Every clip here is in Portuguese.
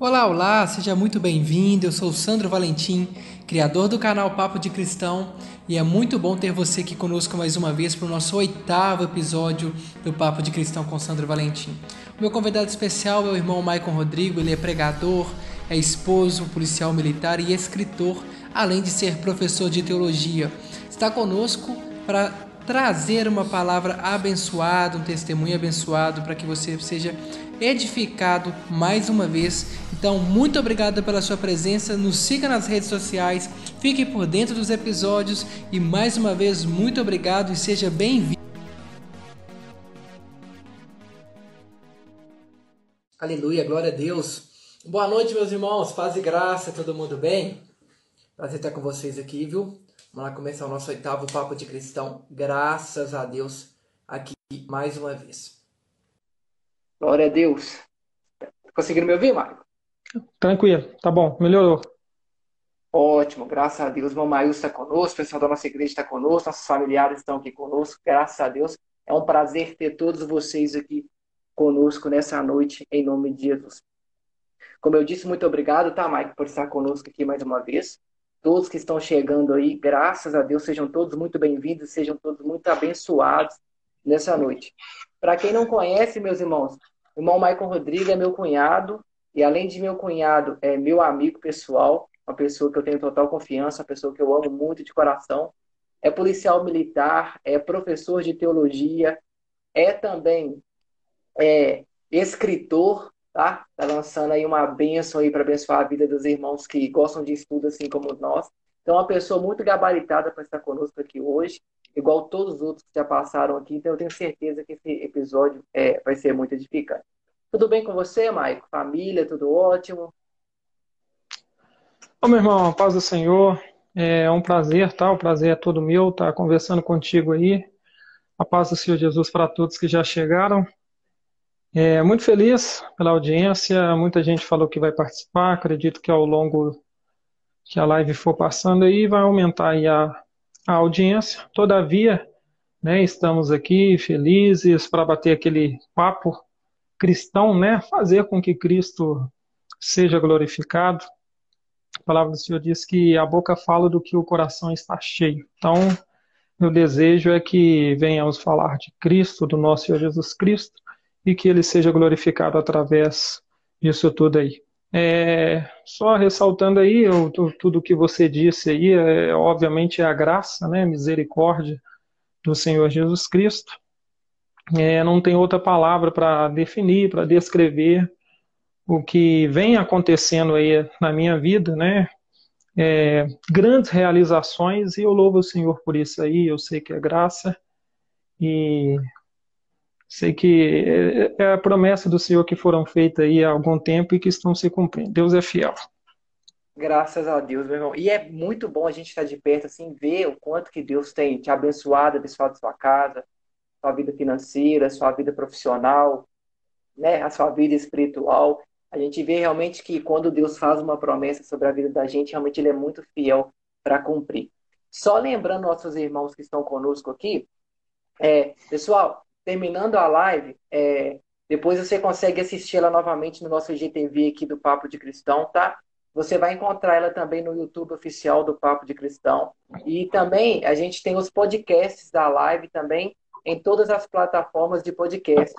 Olá, olá, seja muito bem-vindo. Eu sou Sandro Valentim, criador do canal Papo de Cristão, e é muito bom ter você aqui conosco mais uma vez para o nosso oitavo episódio do Papo de Cristão com Sandro Valentim. O meu convidado especial é o irmão Maicon Rodrigo, ele é pregador, é esposo, policial militar e escritor, além de ser professor de teologia. Está conosco para trazer uma palavra abençoada, um testemunho abençoado para que você seja edificado mais uma vez. Então, muito obrigado pela sua presença. Nos siga nas redes sociais, fique por dentro dos episódios e mais uma vez muito obrigado e seja bem-vindo. Aleluia, glória a Deus. Boa noite, meus irmãos. Paz e graça, todo mundo bem? Prazer estar com vocês aqui, viu? Vamos lá começar o nosso oitavo Papo de Cristão. Graças a Deus, aqui mais uma vez. Glória a Deus. Conseguindo me ouvir, Marco? Tranquilo, tá bom, melhorou. Ótimo, graças a Deus. Maílson está conosco, o pessoal da nossa igreja está conosco, nossos familiares estão aqui conosco, graças a Deus. É um prazer ter todos vocês aqui conosco nessa noite, em nome de Jesus. Como eu disse, muito obrigado, tá, Mike, por estar conosco aqui mais uma vez. Todos que estão chegando aí, graças a Deus, sejam todos muito bem-vindos, sejam todos muito abençoados nessa noite. Para quem não conhece, meus irmãos, o irmão Maicon Rodrigues é meu cunhado, e além de meu cunhado, é meu amigo pessoal, uma pessoa que eu tenho total confiança, uma pessoa que eu amo muito de coração. É policial militar, é professor de teologia, é também é, escritor, tá? Tá lançando aí uma bênção aí para abençoar a vida dos irmãos que gostam de estudo assim como nós. Então, uma pessoa muito gabaritada para estar conosco aqui hoje igual todos os outros que já passaram aqui, então eu tenho certeza que esse episódio é, vai ser muito edificante. Tudo bem com você, Maico? Família, tudo ótimo? Ô, meu irmão, a paz do Senhor. É um prazer, tá? O prazer é todo meu estar tá conversando contigo aí. A paz do Senhor Jesus para todos que já chegaram. É, muito feliz pela audiência. Muita gente falou que vai participar. Acredito que ao longo que a live for passando aí vai aumentar aí a, a audiência. Todavia, né, estamos aqui felizes para bater aquele papo cristão, né, fazer com que Cristo seja glorificado. A palavra do Senhor diz que a boca fala do que o coração está cheio. Então, meu desejo é que venhamos falar de Cristo, do nosso Senhor Jesus Cristo, e que ele seja glorificado através disso tudo aí. É, só ressaltando aí eu, tudo que você disse aí, é, obviamente é a graça, né, misericórdia do Senhor Jesus Cristo. É, não tem outra palavra para definir, para descrever o que vem acontecendo aí na minha vida, né? É, grandes realizações e eu louvo o Senhor por isso aí. Eu sei que é graça e Sei que é, é a promessa do Senhor que foram feitas aí há algum tempo e que estão se cumprindo. Deus é fiel. Graças a Deus, meu irmão. E é muito bom a gente estar de perto, assim, ver o quanto que Deus tem te abençoado, abençoado sua casa, sua vida financeira, sua vida profissional, né, a sua vida espiritual. A gente vê realmente que quando Deus faz uma promessa sobre a vida da gente, realmente Ele é muito fiel para cumprir. Só lembrando nossos irmãos que estão conosco aqui, é, pessoal, terminando a live, é, depois você consegue assistir ela novamente no nosso GTV aqui do Papo de Cristão, tá? Você vai encontrar ela também no YouTube oficial do Papo de Cristão. E também a gente tem os podcasts da live também em todas as plataformas de podcast.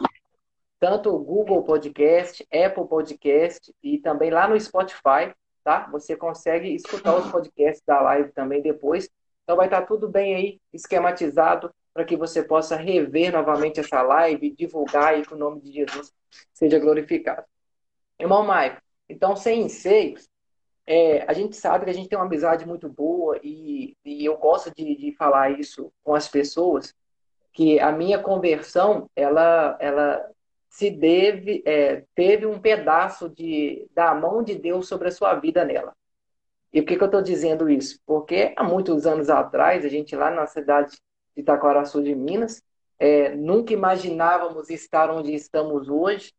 Tanto o Google Podcast, Apple Podcast e também lá no Spotify, tá? Você consegue escutar os podcasts da live também depois. Então vai estar tudo bem aí, esquematizado para que você possa rever novamente essa live, divulgar e que o nome de Jesus seja glorificado. Irmão Maico, então, sem enseios, é, a gente sabe que a gente tem uma amizade muito boa e, e eu gosto de, de falar isso com as pessoas, que a minha conversão, ela, ela se deve, é, teve um pedaço de, da mão de Deus sobre a sua vida nela. E por que, que eu estou dizendo isso? Porque há muitos anos atrás, a gente lá na cidade de Itaquaraçu de Minas. É, nunca imaginávamos estar onde estamos hoje,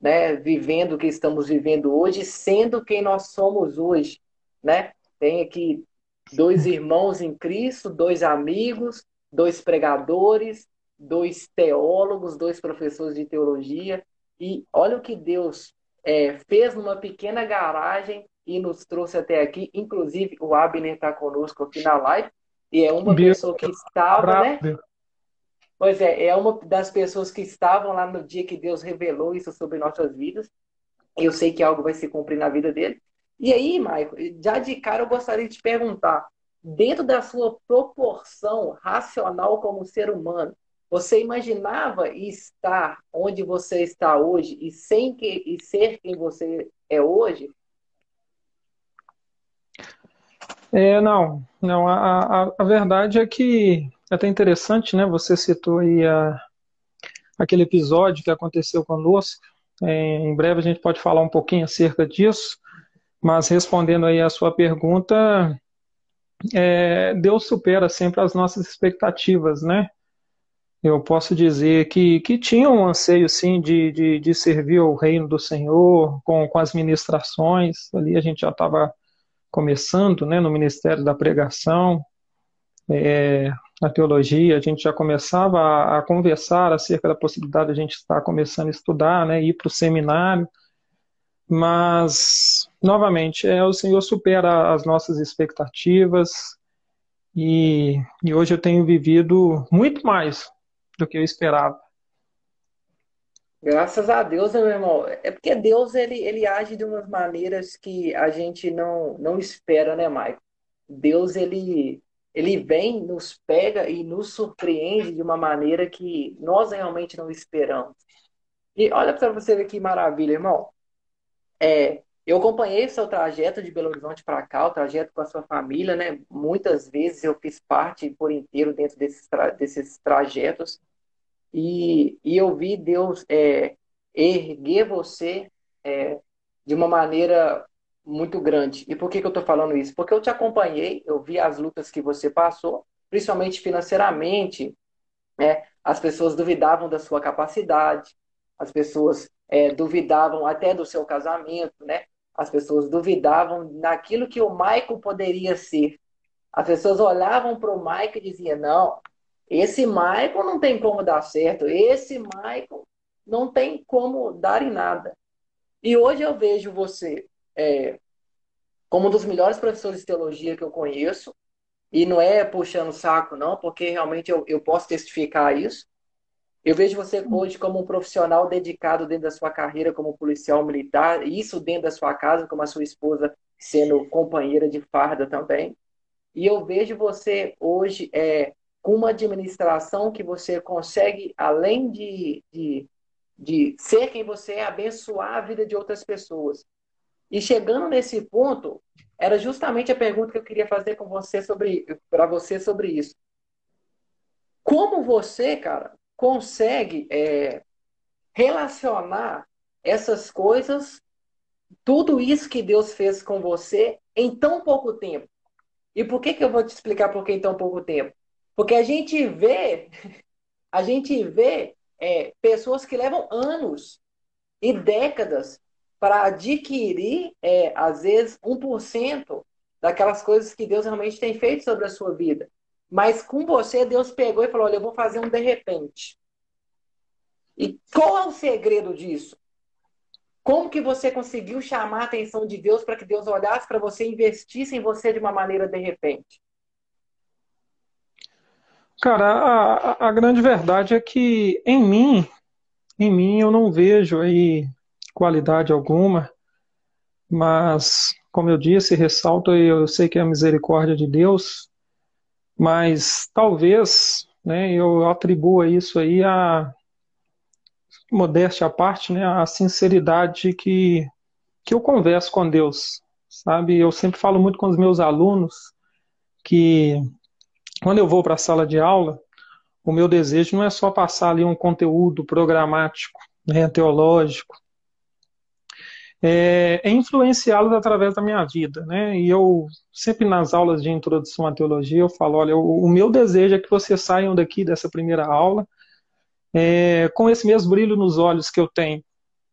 né, vivendo o que estamos vivendo hoje, sendo quem nós somos hoje. Né? Tem aqui dois irmãos em Cristo, dois amigos, dois pregadores, dois teólogos, dois professores de teologia. E olha o que Deus é, fez numa pequena garagem e nos trouxe até aqui. Inclusive, o Abner está conosco aqui na live. E é uma pessoa que estava, né? Pois é, é uma das pessoas que estavam lá no dia que Deus revelou isso sobre nossas vidas. Eu sei que algo vai se cumprir na vida dele. E aí, Maico, já de cara eu gostaria de te perguntar: dentro da sua proporção racional como ser humano, você imaginava estar onde você está hoje e sem que e ser quem você é hoje? É, não, não. A, a, a verdade é que é até interessante, né? Você citou aí a, aquele episódio que aconteceu conosco. É, em breve a gente pode falar um pouquinho acerca disso, mas respondendo aí a sua pergunta, é, Deus supera sempre as nossas expectativas, né? Eu posso dizer que, que tinha um anseio, sim, de, de, de servir ao reino do Senhor, com, com as ministrações. Ali a gente já estava começando, né, no Ministério da Pregação, é, na teologia, a gente já começava a, a, conversar acerca da possibilidade de a gente estar começando a estudar, né, ir para o seminário. Mas, novamente, é, o Senhor supera as nossas expectativas e, e hoje eu tenho vivido muito mais do que eu esperava. Graças a Deus, né, meu irmão? É porque Deus ele, ele age de umas maneiras que a gente não, não espera, né, Maico? Deus ele, ele vem, nos pega e nos surpreende de uma maneira que nós realmente não esperamos. E olha para você ver que maravilha, irmão. É, eu acompanhei seu trajeto de Belo Horizonte para cá, o trajeto com a sua família, né? Muitas vezes eu fiz parte por inteiro dentro desses, tra desses trajetos e, e eu vi Deus é, erguer você é, de uma maneira muito grande. E por que, que eu estou falando isso? Porque eu te acompanhei, eu vi as lutas que você passou, principalmente financeiramente. Né? As pessoas duvidavam da sua capacidade, as pessoas é, duvidavam até do seu casamento, né? As pessoas duvidavam naquilo que o Michael poderia ser. As pessoas olhavam para o Michael e diziam: não, esse Michael não tem como dar certo, esse Michael não tem como dar em nada. E hoje eu vejo você é, como um dos melhores professores de teologia que eu conheço, e não é puxando saco, não, porque realmente eu, eu posso testificar isso. Eu vejo você hoje como um profissional dedicado dentro da sua carreira como policial militar, isso dentro da sua casa, como a sua esposa sendo companheira de farda também. E eu vejo você hoje é, com uma administração que você consegue, além de, de, de ser quem você é, abençoar a vida de outras pessoas. E chegando nesse ponto, era justamente a pergunta que eu queria fazer com você sobre para você sobre isso. Como você, cara, consegue é, relacionar essas coisas, tudo isso que Deus fez com você em tão pouco tempo. E por que, que eu vou te explicar por que em tão pouco tempo? Porque a gente vê, a gente vê é, pessoas que levam anos e décadas para adquirir, é, às vezes, 1% daquelas coisas que Deus realmente tem feito sobre a sua vida. Mas com você, Deus pegou e falou: Olha, eu vou fazer um de repente. E qual é o segredo disso? Como que você conseguiu chamar a atenção de Deus para que Deus olhasse para você e investisse em você de uma maneira de repente? Cara, a, a grande verdade é que em mim, em mim eu não vejo aí qualidade alguma, mas como eu disse, ressalto, eu sei que é a misericórdia de Deus, mas talvez né, eu atribua isso aí a modéstia à parte, né, a sinceridade que, que eu converso com Deus, sabe? Eu sempre falo muito com os meus alunos que quando eu vou para a sala de aula, o meu desejo não é só passar ali um conteúdo programático, né, teológico, é, é influenciá-los através da minha vida, né? E eu sempre nas aulas de introdução à teologia eu falo, olha, o, o meu desejo é que vocês saiam daqui dessa primeira aula é, com esse mesmo brilho nos olhos que eu tenho,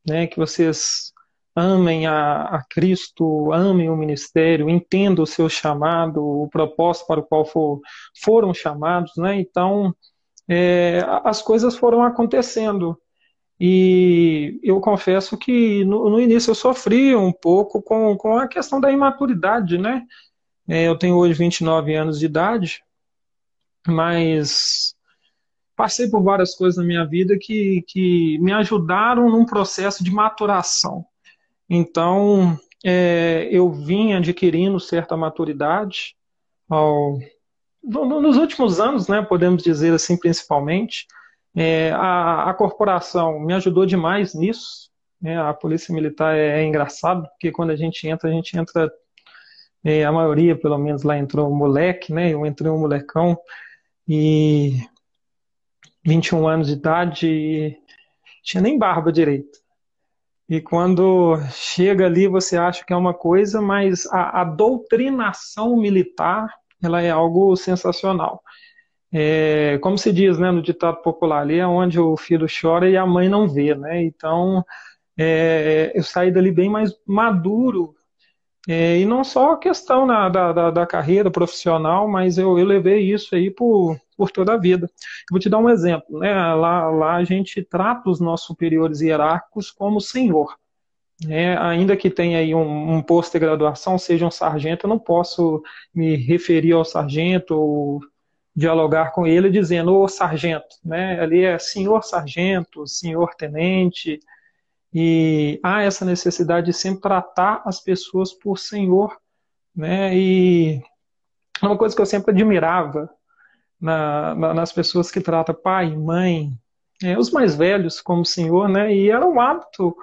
né? Que vocês amem a, a, Cristo, amem o ministério, entendam o seu chamado, o propósito para o qual for, foram chamados, né? Então, é, as coisas foram acontecendo. E eu confesso que no, no início eu sofri um pouco com, com a questão da imaturidade, né? É, eu tenho hoje 29 anos de idade, mas passei por várias coisas na minha vida que, que me ajudaram num processo de maturação. Então, é, eu vim adquirindo certa maturidade ao, nos últimos anos, né, podemos dizer assim, principalmente. É, a, a, corporação me ajudou demais nisso. Né, a polícia militar é, é, engraçado, porque quando a gente entra, a gente entra, é, a maioria, pelo menos lá entrou um moleque, né, eu entrei um molecão, e 21 anos de idade, e tinha nem barba direito. E quando chega ali, você acha que é uma coisa, mas a, a doutrinação militar ela é algo sensacional. É, como se diz né, no ditado popular, ali é onde o filho chora e a mãe não vê. Né? Então, é, eu saí dali bem mais maduro. É, e não só a questão na, da, da, da, carreira profissional, mas eu, eu levei isso aí por, por toda a vida. Eu vou te dar um exemplo. Né? Lá, lá a gente trata os nossos superiores hierárquicos como senhor. É, ainda que tenha aí um, um posto de graduação, seja um sargento, eu não posso me referir ao sargento ou dialogar com ele dizendo, ô sargento, né? Ali é senhor sargento, senhor tenente, e há essa necessidade de sempre tratar as pessoas por senhor, né? E uma coisa que eu sempre admirava na, na, nas pessoas que tratam pai, mãe, é, os mais velhos como senhor, né? E era um hábito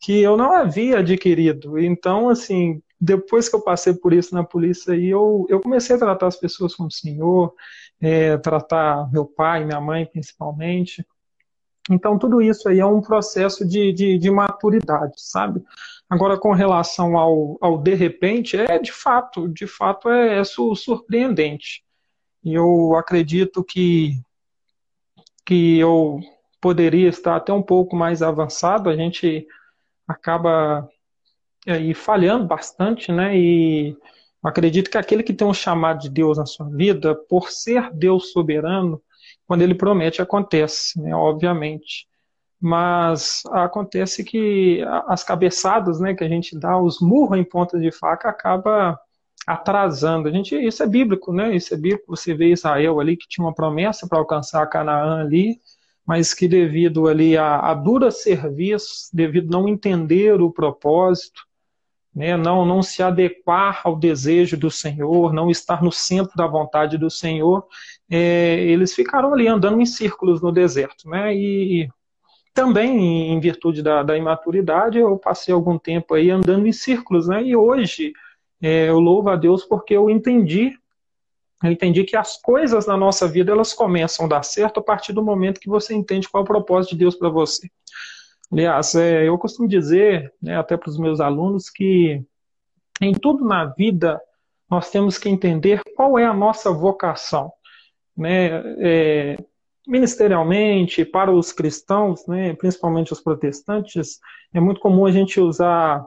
que eu não havia adquirido. Então, assim, depois que eu passei por isso na polícia, aí eu, eu comecei a tratar as pessoas como senhor, é, tratar meu pai, minha mãe principalmente. Então, tudo isso aí é um processo de, de, de maturidade, sabe? Agora, com relação ao, ao de repente, é de fato, de fato é, é surpreendente. E eu acredito que, que eu poderia estar até um pouco mais avançado. A gente acaba aí falhando bastante, né? E acredito que aquele que tem um chamado de Deus na sua vida, por ser Deus soberano, quando ele promete, acontece, né? Obviamente. Mas acontece que as cabeçadas, né, que a gente dá, os murros em ponta de faca, acaba atrasando. A gente, isso é bíblico, né? Isso é bíblico. Você vê Israel ali que tinha uma promessa para alcançar Canaã ali, mas que devido ali a, a dura serviço, devido não entender o propósito, né, não, não se adequar ao desejo do Senhor, não estar no centro da vontade do Senhor, é, eles ficaram ali andando em círculos no deserto. Né, e também, em virtude da, da imaturidade, eu passei algum tempo aí andando em círculos. Né, e hoje é, eu louvo a Deus porque eu entendi eu entendi que as coisas na nossa vida elas começam a dar certo a partir do momento que você entende qual é o propósito de Deus para você. Aliás, é, eu costumo dizer, né, até para os meus alunos, que em tudo na vida nós temos que entender qual é a nossa vocação. Né, é, ministerialmente, para os cristãos, né, principalmente os protestantes, é muito comum a gente usar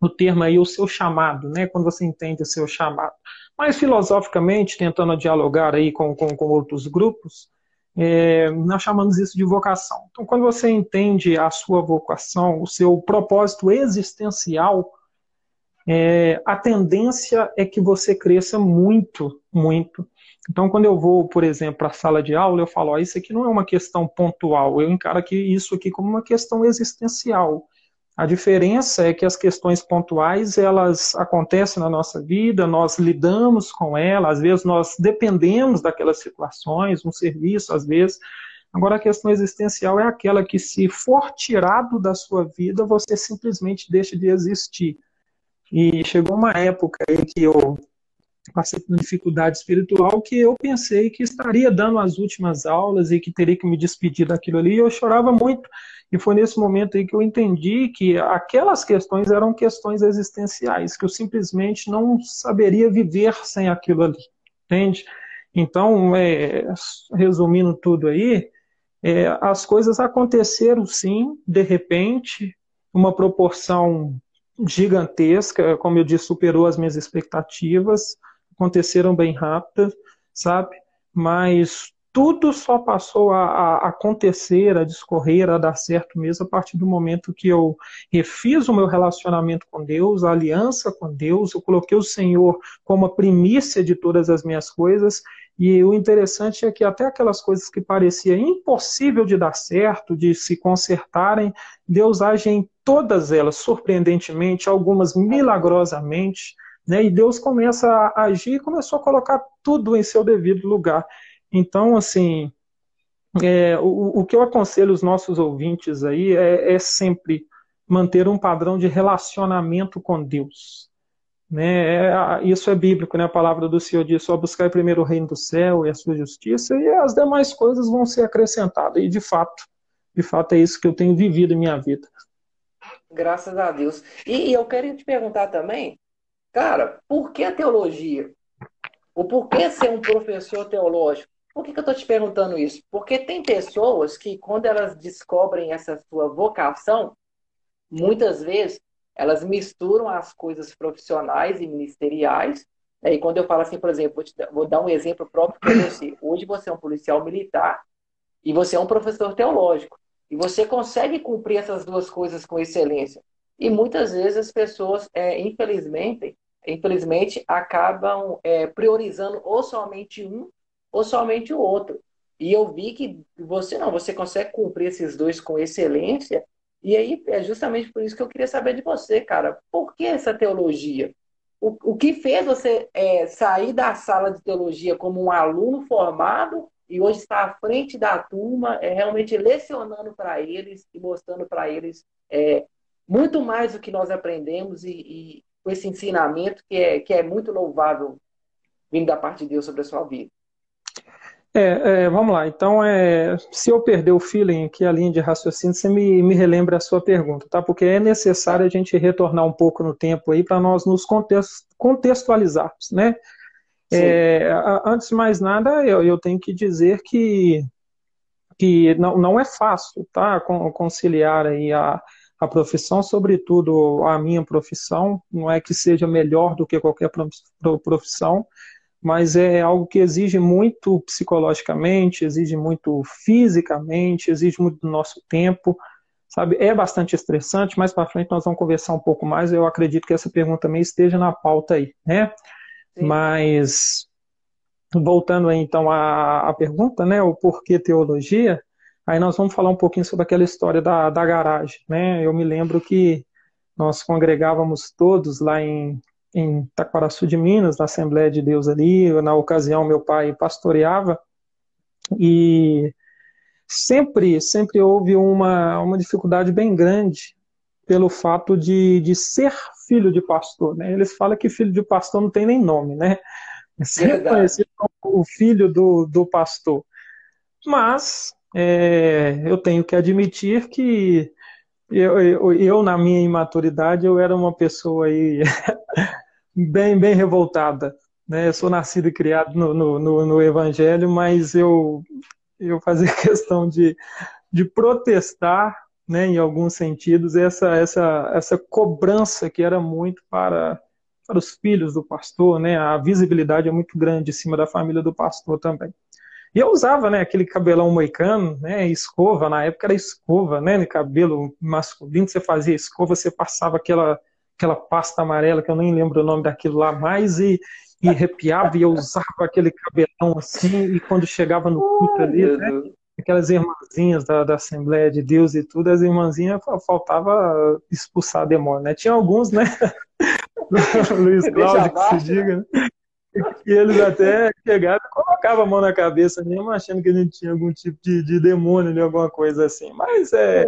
o termo aí, o seu chamado, né, quando você entende o seu chamado. Mas filosoficamente, tentando dialogar aí com, com, com outros grupos, é, nós chamamos isso de vocação. Então, quando você entende a sua vocação, o seu propósito existencial, é, a tendência é que você cresça muito, muito. Então, quando eu vou, por exemplo, para a sala de aula, eu falo: ó, isso aqui não é uma questão pontual, eu encaro aqui, isso aqui como uma questão existencial. A diferença é que as questões pontuais, elas acontecem na nossa vida, nós lidamos com elas, às vezes nós dependemos daquelas situações, um serviço, às vezes. Agora, a questão existencial é aquela que, se for tirado da sua vida, você simplesmente deixa de existir. E chegou uma época em que eu passei por uma dificuldade espiritual que eu pensei que estaria dando as últimas aulas e que teria que me despedir daquilo ali, e eu chorava muito. E foi nesse momento aí que eu entendi que aquelas questões eram questões existenciais, que eu simplesmente não saberia viver sem aquilo ali, entende? Então, é, resumindo tudo aí, é, as coisas aconteceram sim, de repente, uma proporção gigantesca, como eu disse, superou as minhas expectativas, aconteceram bem rápidas, sabe? Mas tudo só passou a, a, acontecer, a discorrer, a dar certo mesmo a partir do momento que eu refiz o meu relacionamento com Deus, a aliança com Deus, eu coloquei o Senhor como a primícia de todas as minhas coisas. E o interessante é que até aquelas coisas que parecia impossível de dar certo, de se consertarem, Deus age em todas elas, surpreendentemente, algumas milagrosamente, né? E Deus começa a agir e começou a colocar tudo em seu devido lugar. Então, assim, é, o, o, que eu aconselho os nossos ouvintes aí é, é, sempre manter um padrão de relacionamento com Deus. Né? É, isso é bíblico, né? A palavra do Senhor diz: só buscar primeiro o reino do céu e a sua justiça, e as demais coisas vão ser acrescentadas. E de fato, de fato é isso que eu tenho vivido em minha vida. Graças a Deus. E, e eu queria te perguntar também, cara, por que a teologia? Ou por que ser um professor teológico? Por que, que eu estou te perguntando isso? Porque tem pessoas que, quando elas descobrem essa sua vocação, muitas vezes elas misturam as coisas profissionais e ministeriais. Né? E quando eu falo assim, por exemplo, vou dar um exemplo próprio para você. Hoje você é um policial militar e você é um professor teológico. E você consegue cumprir essas duas coisas com excelência. E muitas vezes as pessoas, é, infelizmente, infelizmente, acabam é, priorizando ou somente um ou somente o outro. E eu vi que você não, você consegue cumprir esses dois com excelência. E aí é justamente por isso que eu queria saber de você, cara. Por que essa teologia? O, o que fez você é, sair da sala de teologia como um aluno formado e hoje está à frente da turma, é, realmente lecionando para eles e mostrando para eles é, muito mais do que nós aprendemos e, e com esse ensinamento que é, que é muito louvável vindo da parte de Deus sobre a sua vida? É, é, vamos lá. Então, é, se eu perder o feeling aqui, a linha de raciocínio, você me, me relembra a sua pergunta, tá? Porque é necessário a gente retornar um pouco no tempo aí para nós nos contextualizarmos, né? É, antes de mais nada, eu, eu tenho que dizer que, que não, não é fácil, tá? Conciliar aí a, a profissão, sobretudo a minha profissão, não é que seja melhor do que qualquer profissão, mas é algo que exige muito psicologicamente, exige muito fisicamente, exige muito do nosso tempo, sabe? É bastante estressante, mais para frente nós vamos conversar um pouco mais, eu acredito que essa pergunta também esteja na pauta aí, né? Sim. Mas, voltando aí então à, à pergunta, né, o porquê teologia, aí nós vamos falar um pouquinho sobre aquela história da, da garagem, né? Eu me lembro que nós congregávamos todos lá em em Taquaraçu de Minas, na Assembleia de Deus ali. Na ocasião, meu pai pastoreava e sempre, sempre houve uma, uma dificuldade bem grande pelo fato de, de ser filho de pastor. Né? Eles falam que filho de pastor não tem nem nome, né? É sempre conhecido como o filho do, do pastor. Mas é, eu tenho que admitir que eu, eu, eu, na minha imaturidade, eu era uma pessoa aí bem, bem revoltada. Né? Eu sou nascido e criado no, no, no, no Evangelho, mas eu, eu fazia questão de, de protestar, né, em alguns sentidos, essa, essa, essa cobrança que era muito para, para os filhos do pastor, né? A visibilidade é muito grande em cima da família do pastor também. E eu usava, né, aquele cabelão moicano, né, escova, na época era escova, né, no cabelo masculino, você fazia escova, você passava aquela aquela pasta amarela, que eu nem lembro o nome daquilo lá mais, e, e arrepiava e eu usava aquele cabelão assim, e quando chegava no culto ali, né, aquelas irmãzinhas da, da Assembleia de Deus e tudo, as irmãzinhas faltava expulsar demônio, né? Tinha alguns, né? Luiz Cláudio, que se diga, né? E eles até chegavam e colocavam a mão na cabeça mesmo, achando que a gente tinha algum tipo de, de demônio, de alguma coisa assim. Mas é,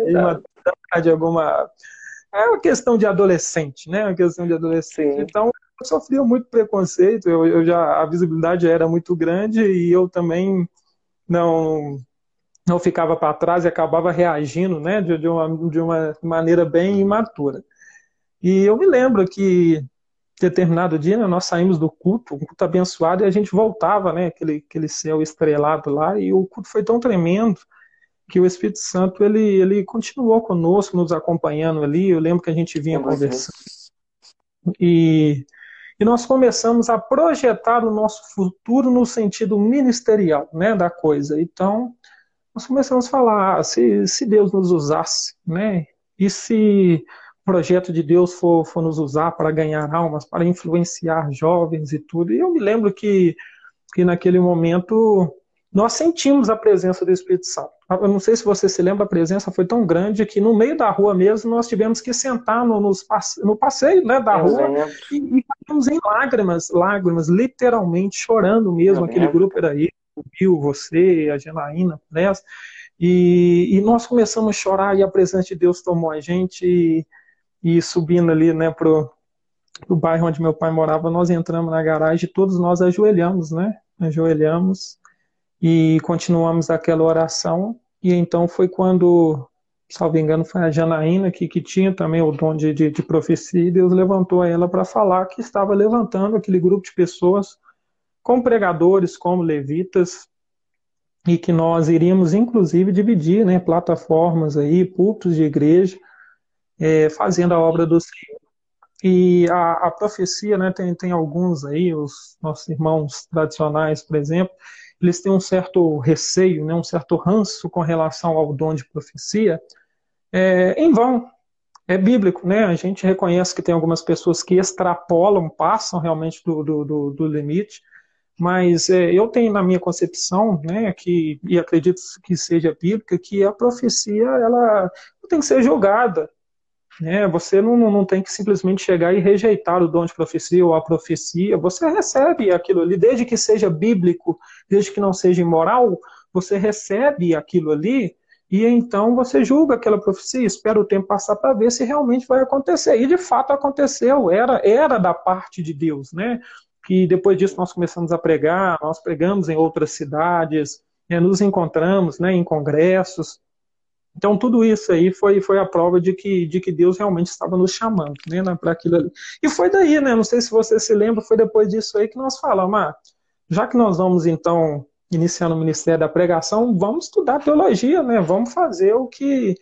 é de alguma é uma questão de adolescente, né? Uma questão de adolescente. Sim. Então, eu sofria muito preconceito, eu, eu, já a visibilidade era muito grande e eu também não não ficava para trás e acabava reagindo, né, de, de, uma, de uma maneira bem imatura. E eu me lembro que determinado dia né, nós saímos do culto, um culto abençoado, e a gente voltava, né, aquele, aquele céu estrelado lá, e o culto foi tão tremendo que o Espírito Santo ele, ele continuou conosco, nos acompanhando ali. Eu lembro que a gente vinha conversando. E e nós começamos a projetar o nosso futuro no sentido ministerial né, da coisa. Então, nós começamos a falar, ah, se, se Deus nos usasse, né, e se projeto de Deus for, for nos usar para ganhar almas, para influenciar jovens e tudo. E eu me lembro que, que naquele momento nós sentimos a presença do Espírito Santo. Eu não sei se você se lembra, a presença foi tão grande que no meio da rua mesmo nós tivemos que sentar no, no passeio né, da rua e, e ficamos em lágrimas, lágrimas, literalmente chorando mesmo. Aquele grupo era aí, o Bill, você, a Janaína, né? E, e, nós começamos a chorar e a presença de Deus tomou a gente e, e subindo ali né, pro, pro bairro onde meu pai morava, nós entramos na garagem e todos nós ajoelhamos, né? Ajoelhamos e continuamos aquela oração. E então foi quando, salvo engano, foi a Janaína que, que tinha também o dom de, de, de profecia, e Deus levantou ela para falar que estava levantando aquele grupo de pessoas, como pregadores, como levitas, e que nós iríamos, inclusive, dividir né, plataformas aí, púlpitos de igreja, é, fazendo a obra do Senhor. E a, a profecia, né, tem, tem alguns aí, os nossos irmãos tradicionais, por exemplo, eles têm um certo receio, né, um certo ranço com relação ao dom de profecia, é, em vão. É bíblico, né? A gente reconhece que tem algumas pessoas que extrapolam, passam realmente do, do, do, do limite, mas é, eu tenho na minha concepção, né, que, e acredito que seja bíblica, que a profecia ela tem que ser jogada, né? Você não, não tem que simplesmente chegar e rejeitar o dom de profecia ou a profecia. Você recebe aquilo ali, desde que seja bíblico, desde que não seja imoral, você recebe aquilo ali e então você julga aquela profecia, espera o tempo passar para ver se realmente vai acontecer. E de fato aconteceu, era, era da parte de Deus, né? Que depois disso nós começamos a pregar, nós pregamos em outras cidades, né? nos encontramos né, em congressos, então, tudo isso aí foi, foi a prova de que, de que Deus realmente estava nos chamando né, para aquilo ali. E foi daí, né? Não sei se você se lembra, foi depois disso aí que nós falamos, ah, já que nós vamos então iniciar no Ministério da Pregação, vamos estudar teologia, né? Vamos fazer o que,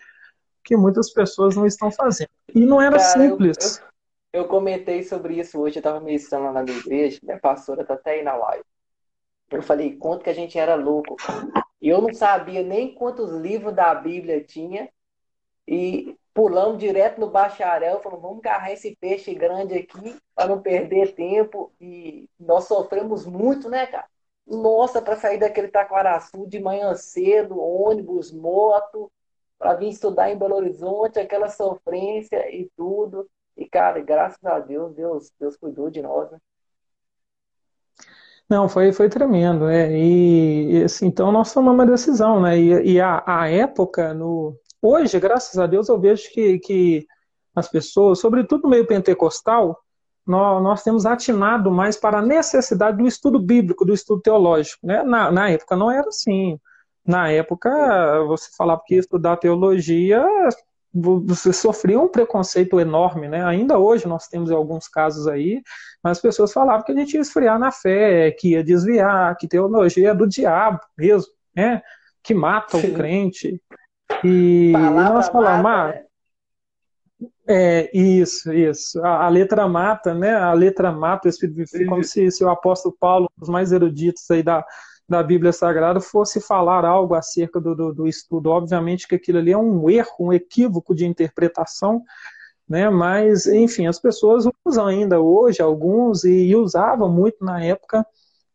que muitas pessoas não estão fazendo. E não era Cara, simples. Eu, eu, eu, comentei sobre isso hoje, eu estava ministrando lá na minha igreja, minha pastora está até aí na live. Eu falei, quanto que a gente era louco. E eu não sabia nem quantos livros da Bíblia tinha. E pulamos direto no bacharel, falando, vamos agarrar esse peixe grande aqui para não perder tempo. E nós sofremos muito, né, cara? Nossa, para sair daquele Taquaraçu de manhã cedo, ônibus, moto, para vir estudar em Belo Horizonte, aquela sofrência e tudo. E, cara, graças a Deus, Deus, Deus cuidou de nós, né? Não, foi, foi tremendo, é, e, e assim, então nós tomamos uma decisão, né, e, e a, a, época, no, hoje, graças a Deus, eu vejo que, que as pessoas, sobretudo no meio pentecostal, nós, nós temos atinado mais para a necessidade do estudo bíblico, do estudo teológico, né, na, na época não era assim, na época você falava que estudar teologia você sofria um preconceito enorme, né? Ainda hoje nós temos alguns casos aí, mas as pessoas falavam que a gente ia esfriar na fé, que ia desviar, que teologia é do diabo mesmo, né? Que mata Sim. o crente. E, Palavra nós falamos, mata, ah, né? é, isso, isso. A, a, letra mata, né? A letra mata o Espírito como se, se o apóstolo Paulo, os mais eruditos aí da, da Bíblia Sagrada fosse falar algo acerca do, do, do, estudo. Obviamente que aquilo ali é um erro, um equívoco de interpretação, né? mas, enfim, as pessoas usam ainda hoje, alguns, e, e usavam muito na época,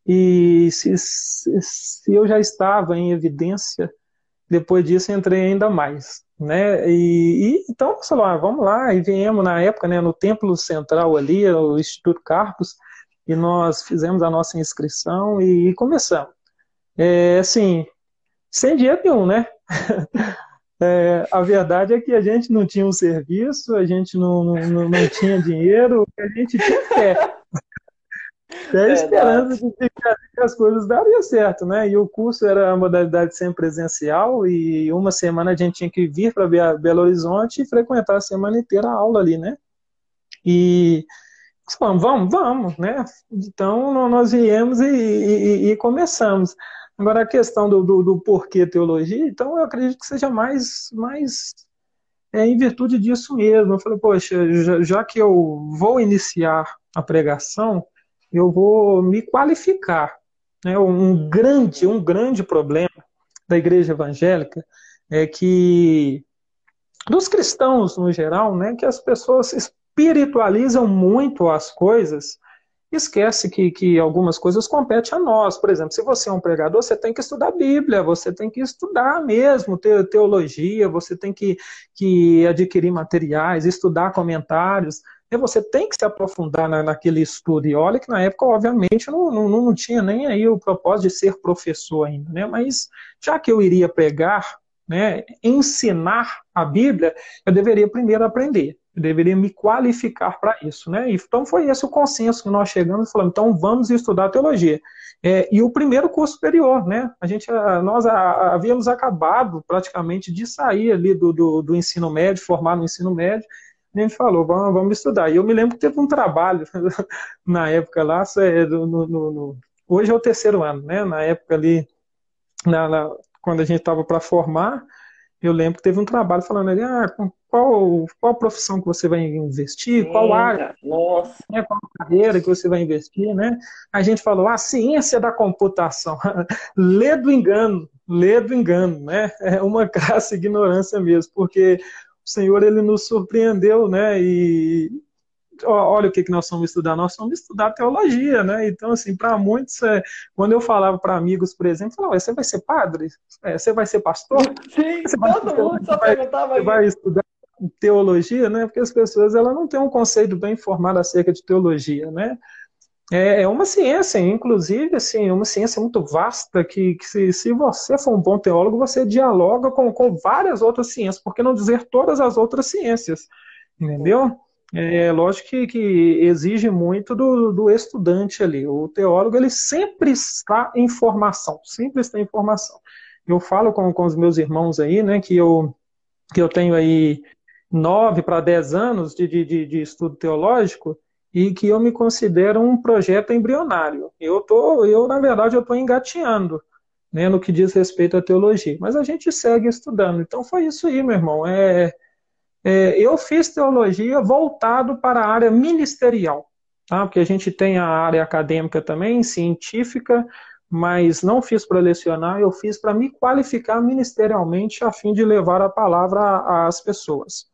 e se, se, se, eu já estava em evidência, depois disso entrei ainda mais. Né? E, e então, sei lá, vamos lá, e viemos na época, né, no templo central ali, o Instituto Carpos, e nós fizemos a nossa inscrição e, e começamos é, assim, sem dinheiro nenhum, né? É, a verdade é que a gente não tinha um serviço, a gente não, não, não tinha dinheiro, a gente tinha fé. Fé esperando que, que as coisas dariam certo, né? E o curso era a modalidade sempre presencial e uma semana a gente tinha que vir para Belo Horizonte e frequentar a semana inteira a aula ali, né? E vamos, vamos, vamos, né? Então nós viemos e, e, e começamos. Agora, a questão do, do, do, porquê teologia, então eu acredito que seja mais, mais é, em virtude disso mesmo. Eu falei, poxa, já, já, que eu vou iniciar a pregação, eu vou me qualificar. Né? Um grande, um grande problema da igreja evangélica é que dos cristãos no geral, né, que as pessoas espiritualizam muito as coisas, esquece que, que algumas coisas competem a nós. Por exemplo, se você é um pregador, você tem que estudar Bíblia, você tem que estudar mesmo teologia, você tem que, que adquirir materiais, estudar comentários. E você tem que se aprofundar na, naquele estudo. E olha que na época, obviamente, não, não, não tinha nem aí o propósito de ser professor ainda, né? Mas já que eu iria pregar, né, ensinar a Bíblia, eu deveria primeiro aprender. Eu deveria me qualificar para isso, né? Então foi esse o consenso que nós chegamos e falamos, então vamos estudar teologia. É, e o primeiro curso superior, né? A gente, nós havíamos acabado praticamente de sair ali do, do, do ensino médio, formar no ensino médio, a gente falou, vamos, vamos estudar. E eu me lembro que teve um trabalho na época lá, no, no, no, hoje é o terceiro ano, né? Na época ali, na, na quando a gente estava para formar, eu lembro que teve um trabalho falando ali, ah, qual, qual profissão que você vai investir, qual área, nossa. Né, qual carreira que você vai investir, né? A gente falou, a ciência da computação, lê do engano, lê do engano, né? É uma classe ignorância mesmo, porque o Senhor ele nos surpreendeu, né? E olha o que, que nós vamos estudar, nós vamos estudar teologia, né? Então, assim, para muitos, é, quando eu falava para amigos, por exemplo, falava, você vai ser padre? É, você vai ser pastor? Sim, você todo vai, mundo só vai, perguntava Você vai estudar teologia, né? Porque as pessoas ela não têm um conceito bem formado acerca de teologia, né? É, é uma ciência, inclusive, assim, uma ciência muito vasta que, que se, se, você for um bom teólogo, você dialoga com, com várias outras ciências, por que não dizer todas as outras ciências, entendeu? É lógico que, que exige muito do, do, estudante ali. O teólogo ele sempre está em formação, sempre está em formação. Eu falo com, com os meus irmãos aí, né, que eu, que eu tenho aí nove para dez anos de, de, de, estudo teológico e que eu me considero um projeto embrionário. Eu tô, eu na verdade eu estou engateando, né, no que diz respeito à teologia. Mas a gente segue estudando. Então foi isso aí, meu irmão. É é, eu fiz teologia voltado para a área ministerial, tá? porque a gente tem a área acadêmica também, científica, mas não fiz para lecionar, eu fiz para me qualificar ministerialmente a fim de levar a palavra às pessoas.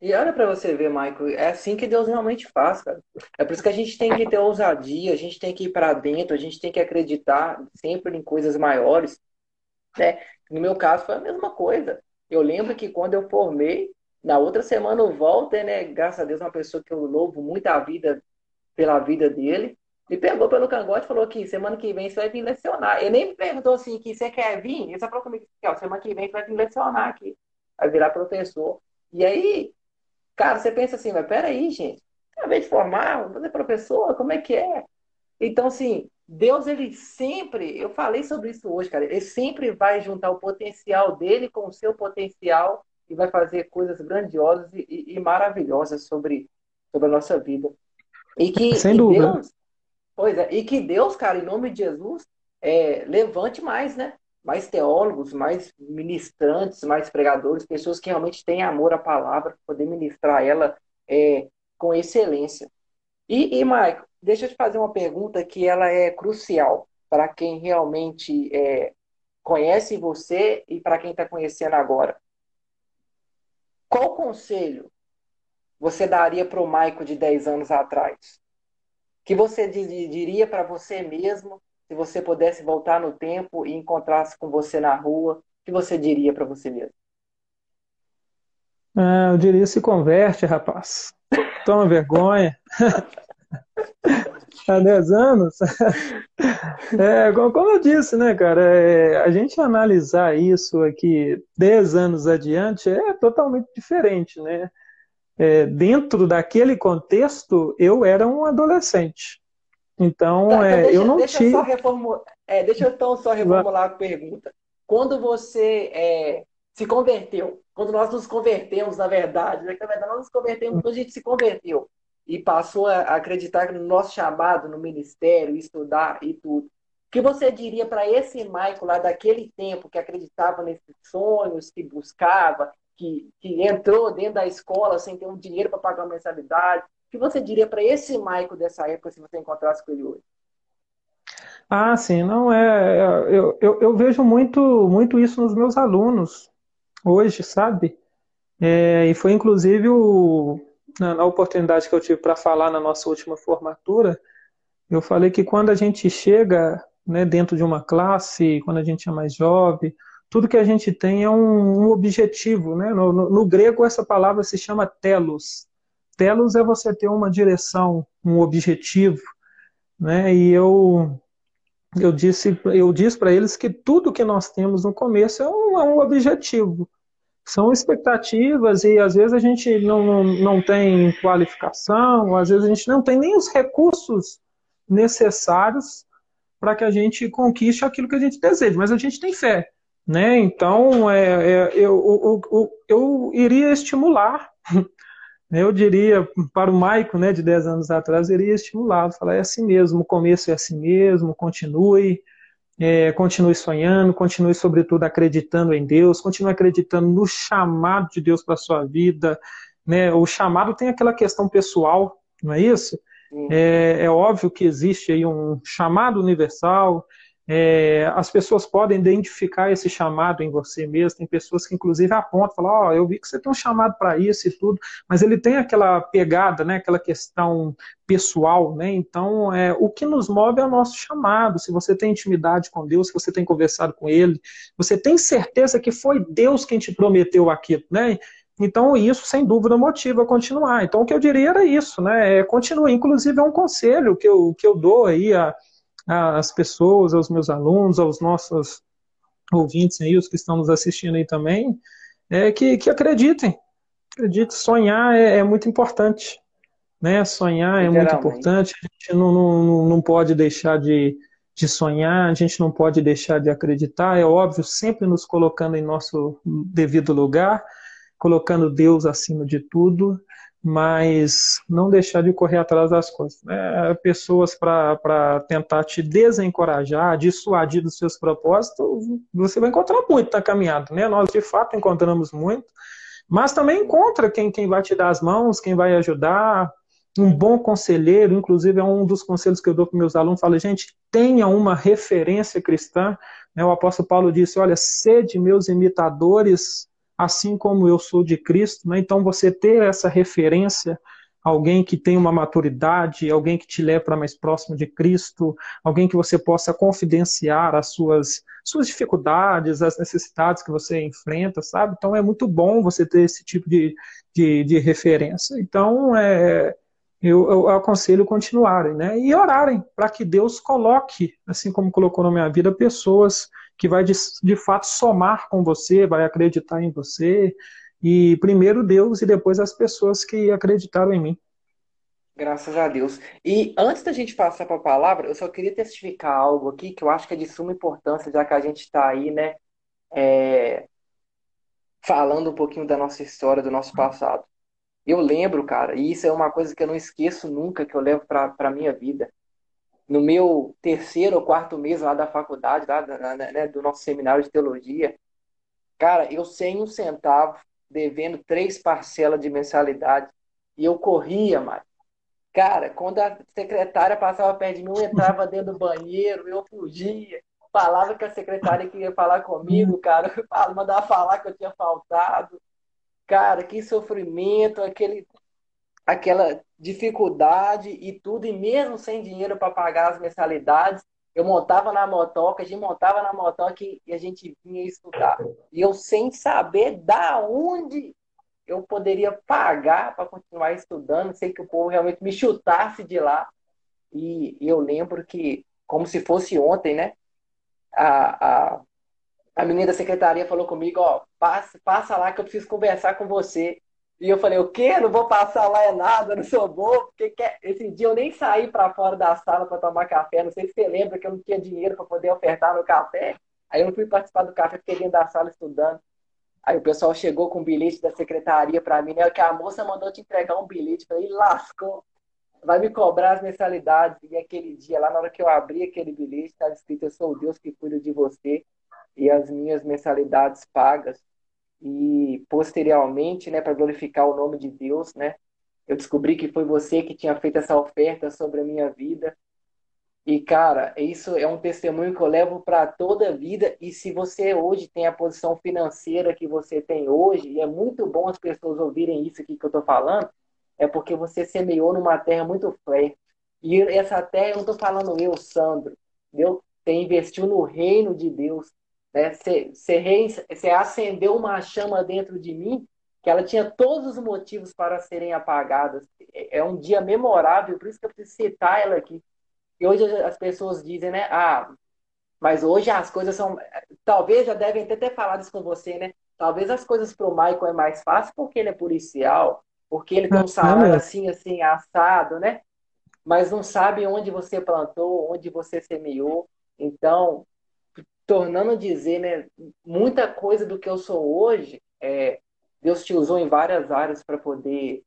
E olha para você ver, Michael, é assim que Deus realmente faz, cara. É por isso que a gente tem que ter ousadia, a gente tem que ir para dentro, a gente tem que acreditar sempre em coisas maiores. Né? No meu caso foi a mesma coisa. Eu lembro que quando eu formei, na outra semana o Walter, né, graças a Deus, uma pessoa que eu louvo muito a vida pela vida dele, me pegou pelo cangote e falou que semana que vem você vai vir lecionar. Ele nem me perguntou assim, que você quer vir? Ele só falou comigo, ó, semana que vem você vai vir lecionar aqui. Vai virar professor. E aí, cara, você pensa assim, mas peraí, gente, invés de formar, vou fazer professor, como é que é? Então, assim, Deus, ele sempre, eu falei sobre isso hoje, cara, ele sempre vai juntar o potencial dele com o seu potencial e vai fazer coisas grandiosas e, e, e maravilhosas sobre, sobre a nossa vida. E que Sem dúvida. Deus, pois é, e que Deus, cara, em nome de Jesus, é, levante mais, né? Mais teólogos, mais ministrantes, mais pregadores, pessoas que realmente têm amor à palavra, poder ministrar ela é, com excelência. E, e Michael, deixa eu te fazer uma pergunta que ela é crucial para quem realmente é, conhece você e para quem está conhecendo agora. Qual conselho você daria para o Maico de 10 anos atrás? Que você diria para você mesmo, se você pudesse voltar no tempo e encontrasse com você na rua, o que você diria para você mesmo? Ah, eu diria se converte, rapaz. Toma vergonha. Há 10 anos? É, como eu disse, né, cara, é, a gente analisar isso aqui 10 anos adiante é totalmente diferente, né? É, dentro daquele contexto, eu era um adolescente. Então, tá, então é, deixa, eu não deixa tinha. Só é, deixa eu então só reformular a pergunta. Quando você é, se converteu, quando nós nos convertemos, na verdade, né, na verdade, nós nos convertemos quando a gente se converteu e passou a acreditar no nosso chamado no ministério, estudar e tudo. O que você diria para esse Michael lá daquele tempo que acreditava nesses sonhos, que buscava, que, que entrou dentro da escola sem ter um dinheiro para pagar uma mensalidade. O que você diria para esse Maico dessa época se você encontrasse com ele hoje? Ah, sim, não é. é eu, eu, eu vejo muito, muito isso nos meus alunos hoje, sabe? É, e foi inclusive o, na, na oportunidade que eu tive para falar na nossa última formatura, eu falei que quando a gente chega né, dentro de uma classe, quando a gente é mais jovem, tudo que a gente tem é um, um objetivo. Né? No, no, no, grego, essa palavra se chama telos. Telos é você ter uma direção, um objetivo. Né? E eu, eu disse, eu disse para eles que tudo que nós temos no começo é um, é um objetivo são expectativas e às vezes a gente não, não tem qualificação, às vezes a gente não tem nem os recursos necessários para que a gente conquiste aquilo que a gente deseja, mas a gente tem fé. Né? Então, é, é, eu, eu, eu, eu, iria estimular, eu diria para o Maico né, de 10 anos atrás, iria estimular, falar, é assim mesmo, o começo é assim mesmo, continue, é, continue sonhando, continue, sobretudo, acreditando em Deus, continue acreditando no chamado de Deus para a sua vida. Né? O chamado tem aquela questão pessoal, não é isso? É, é, óbvio que existe aí um chamado universal, é, as pessoas podem identificar esse chamado em você mesmo. Tem pessoas que, inclusive, apontam, falam: Ó, oh, eu vi que você tem um chamado para isso e tudo, mas ele tem aquela pegada, né, aquela questão pessoal, né? Então, é, o que nos move é o nosso chamado. Se você tem intimidade com Deus, se você tem conversado com Ele, você tem certeza que foi Deus quem te prometeu aquilo, né? Então, isso, sem dúvida, motiva a continuar. Então, o que eu diria era isso, né? É, continue. Inclusive, é um conselho que eu, que eu dou aí a às pessoas, aos meus alunos, aos nossos ouvintes aí, os que estão nos assistindo aí também, é que, que acreditem. Acredite, sonhar é, é muito importante. Né? Sonhar é muito importante. A gente não, não, não pode deixar de, de sonhar, a gente não pode deixar de acreditar. É óbvio, sempre nos colocando em nosso devido lugar, colocando Deus acima de tudo mas não deixar de correr atrás das coisas. Né? Pessoas para tentar te desencorajar, dissuadir dos seus propósitos, você vai encontrar muito na caminhada. Né? Nós, de fato, encontramos muito, mas também encontra quem, quem vai te dar as mãos, quem vai ajudar, um bom conselheiro, inclusive é um dos conselhos que eu dou para meus alunos, falo, gente, tenha uma referência cristã, né? o apóstolo Paulo disse, olha, sede meus imitadores, assim como eu sou de Cristo. Né? Então, você ter essa referência, alguém que tem uma maturidade, alguém que te leva para mais próximo de Cristo, alguém que você possa confidenciar as suas, suas dificuldades, as necessidades que você enfrenta, sabe? Então, é muito bom você ter esse tipo de, de, de referência. Então, é, eu, eu, aconselho continuarem, né? E orarem para que Deus coloque, assim como colocou na minha vida, pessoas que vai de, de fato somar com você, vai acreditar em você. E primeiro Deus e depois as pessoas que acreditaram em mim. Graças a Deus. E antes da gente passar para a palavra, eu só queria testificar algo aqui que eu acho que é de suma importância, já que a gente está aí, né? É, falando um pouquinho da nossa história, do nosso passado. Eu lembro, cara, e isso é uma coisa que eu não esqueço nunca, que eu levo para a minha vida no meu terceiro ou quarto mês lá da faculdade, lá né, do nosso seminário de teologia, cara, eu sem um centavo, devendo três parcelas de mensalidade, e eu corria, mas Cara, quando a secretária passava perto de mim, eu entrava dentro do banheiro, eu fugia, falava que a secretária queria falar comigo, cara, eu mandava falar que eu tinha faltado. Cara, que sofrimento, aquele aquela dificuldade e tudo, e mesmo sem dinheiro para pagar as mensalidades, eu montava na motoca, a gente montava na motoca e a gente vinha estudar. E eu sem saber da onde eu poderia pagar para continuar estudando, sei que o povo realmente me chutasse de lá. E, eu lembro que, como se fosse ontem, né? A, a, a menina da secretaria falou comigo, ó, passa, passa lá que eu preciso conversar com você. E eu falei, o quê? Não vou passar lá é nada, não sou bobo. Porque esse dia eu nem saí para fora da sala para tomar café. Não sei se você lembra que eu não tinha dinheiro para poder ofertar no café. Aí eu não fui participar do café, fiquei dentro da sala estudando. Aí o pessoal chegou com um bilhete da secretaria para mim, né? Que a moça mandou te entregar um bilhete. Falei, lascou. Vai me cobrar as mensalidades. E aquele dia, lá na hora que eu abri aquele bilhete, estava escrito: Eu sou o Deus que cuida de você e as minhas mensalidades pagas. E posteriormente, né, para glorificar o nome de Deus, né, eu descobri que foi você que tinha feito essa oferta sobre a minha vida. E, cara, isso é um testemunho que eu levo para toda a vida. E se você hoje tem a posição financeira que você tem hoje, e é muito bom as pessoas ouvirem isso aqui que eu estou falando, é porque você semeou numa terra muito fértil. E essa terra, eu não estou falando eu, Sandro, entendeu? Você investiu no reino de Deus. Né? Você, você, você acendeu uma chama dentro de mim que ela tinha todos os motivos para serem apagadas. É, é um dia memorável, por isso que eu preciso citar ela aqui. E hoje as pessoas dizem, né? Ah, mas hoje as coisas são. Talvez já devem até ter falado isso com você, né? Talvez as coisas para o Michael é mais fácil porque ele é policial, porque ele tem um salário assim, assim, assado, né? Mas não sabe onde você plantou, onde você semeou. Então, tornando a dizer, né? Muita coisa do que eu sou hoje, é, Deus te usou em várias áreas para poder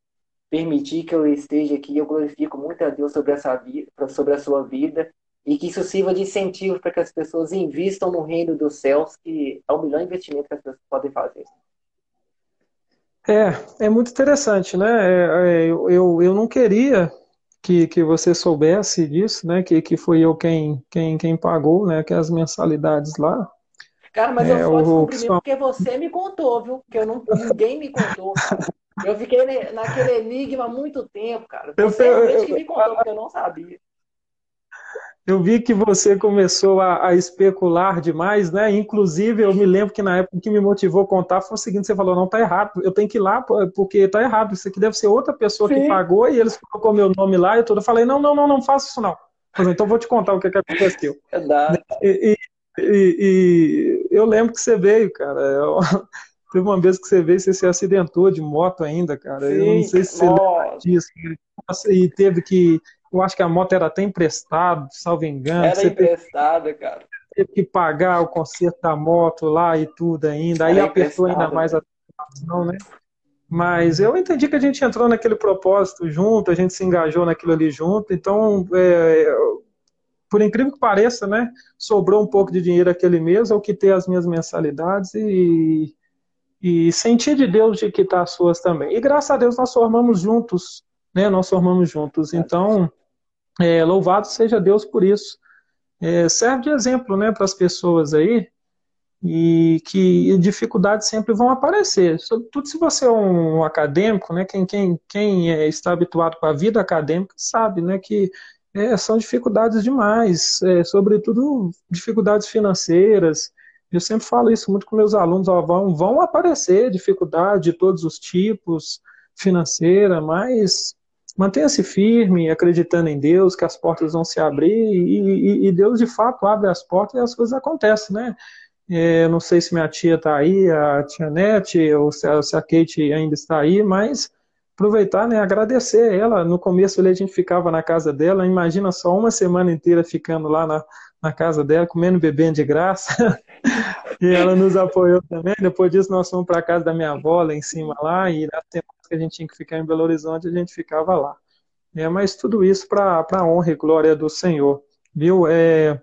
permitir que eu esteja aqui. Eu glorifico muito a Deus sobre, essa vida, sobre a sua vida e que isso sirva de incentivo para que as pessoas investam no reino dos céus, que é o melhor investimento que as pessoas podem fazer. É, é muito interessante, né? É, é, eu, eu não queria que, que você soubesse disso, né? Que, que fui eu quem, quem, quem pagou, né? Que as mensalidades lá. Cara, mas é, eu só descobri o... porque você me contou, viu? Porque eu não, ninguém me contou. Eu fiquei naquele enigma há muito tempo, cara. Você eu, realmente que me contou, porque eu não sabia. Eu vi que você começou a, a, especular demais, né? Inclusive, eu me lembro que na época que me motivou a contar foi o seguinte: você falou, não, tá errado, eu tenho que ir lá porque tá errado. Isso aqui deve ser outra pessoa Sim. que pagou e eles colocou meu nome lá e tudo. Eu falei, não, não, não, não faça isso não. Falei, então vou te contar o que, que aconteceu. Verdade. E, e, e, eu lembro que você veio, cara. Eu, teve uma vez que você veio, você se acidentou de moto ainda, cara. Sim, eu não sei se você lembra disso. E teve que eu acho que a moto era até emprestada, salvo engano. Era emprestada, teve, cara. Teve que pagar o conserto da moto lá e tudo ainda. Aí era apertou ainda mais a situação, né? Mas eu entendi que a gente entrou naquele propósito junto, a gente se engajou naquilo ali junto. Então, é, por incrível que pareça, né? Sobrou um pouco de dinheiro aquele mês, eu quitei as minhas mensalidades e, e senti de Deus de quitar as suas também. E graças a Deus nós formamos juntos, né? Nós formamos juntos. Então, é, louvado seja Deus por isso. É, serve de exemplo né, para as pessoas aí e que dificuldades sempre vão aparecer. Sobretudo se você é um acadêmico, né, quem, quem, quem é, está habituado com a vida acadêmica sabe né, que é, são dificuldades demais, é, sobretudo dificuldades financeiras. Eu sempre falo isso muito com meus alunos, ó, vão, vão aparecer dificuldades de todos os tipos, financeira, mas mantenha-se firme, acreditando em Deus, que as portas vão se abrir e, e, e Deus de fato abre as portas e as coisas acontecem, né? É, não sei se minha tia está aí, a tia Nete, ou se a, se a, Kate ainda está aí, mas aproveitar, né, agradecer ela. No começo ali, a gente ficava na casa dela, imagina só uma semana inteira ficando lá na, na casa dela, comendo e bebendo de graça. e ela nos apoiou também. Depois disso, nós fomos para a casa da minha avó lá em cima lá, e na que a gente tinha que ficar em Belo Horizonte, a gente ficava lá. É, mas tudo isso para a honra e glória do Senhor. Viu? É,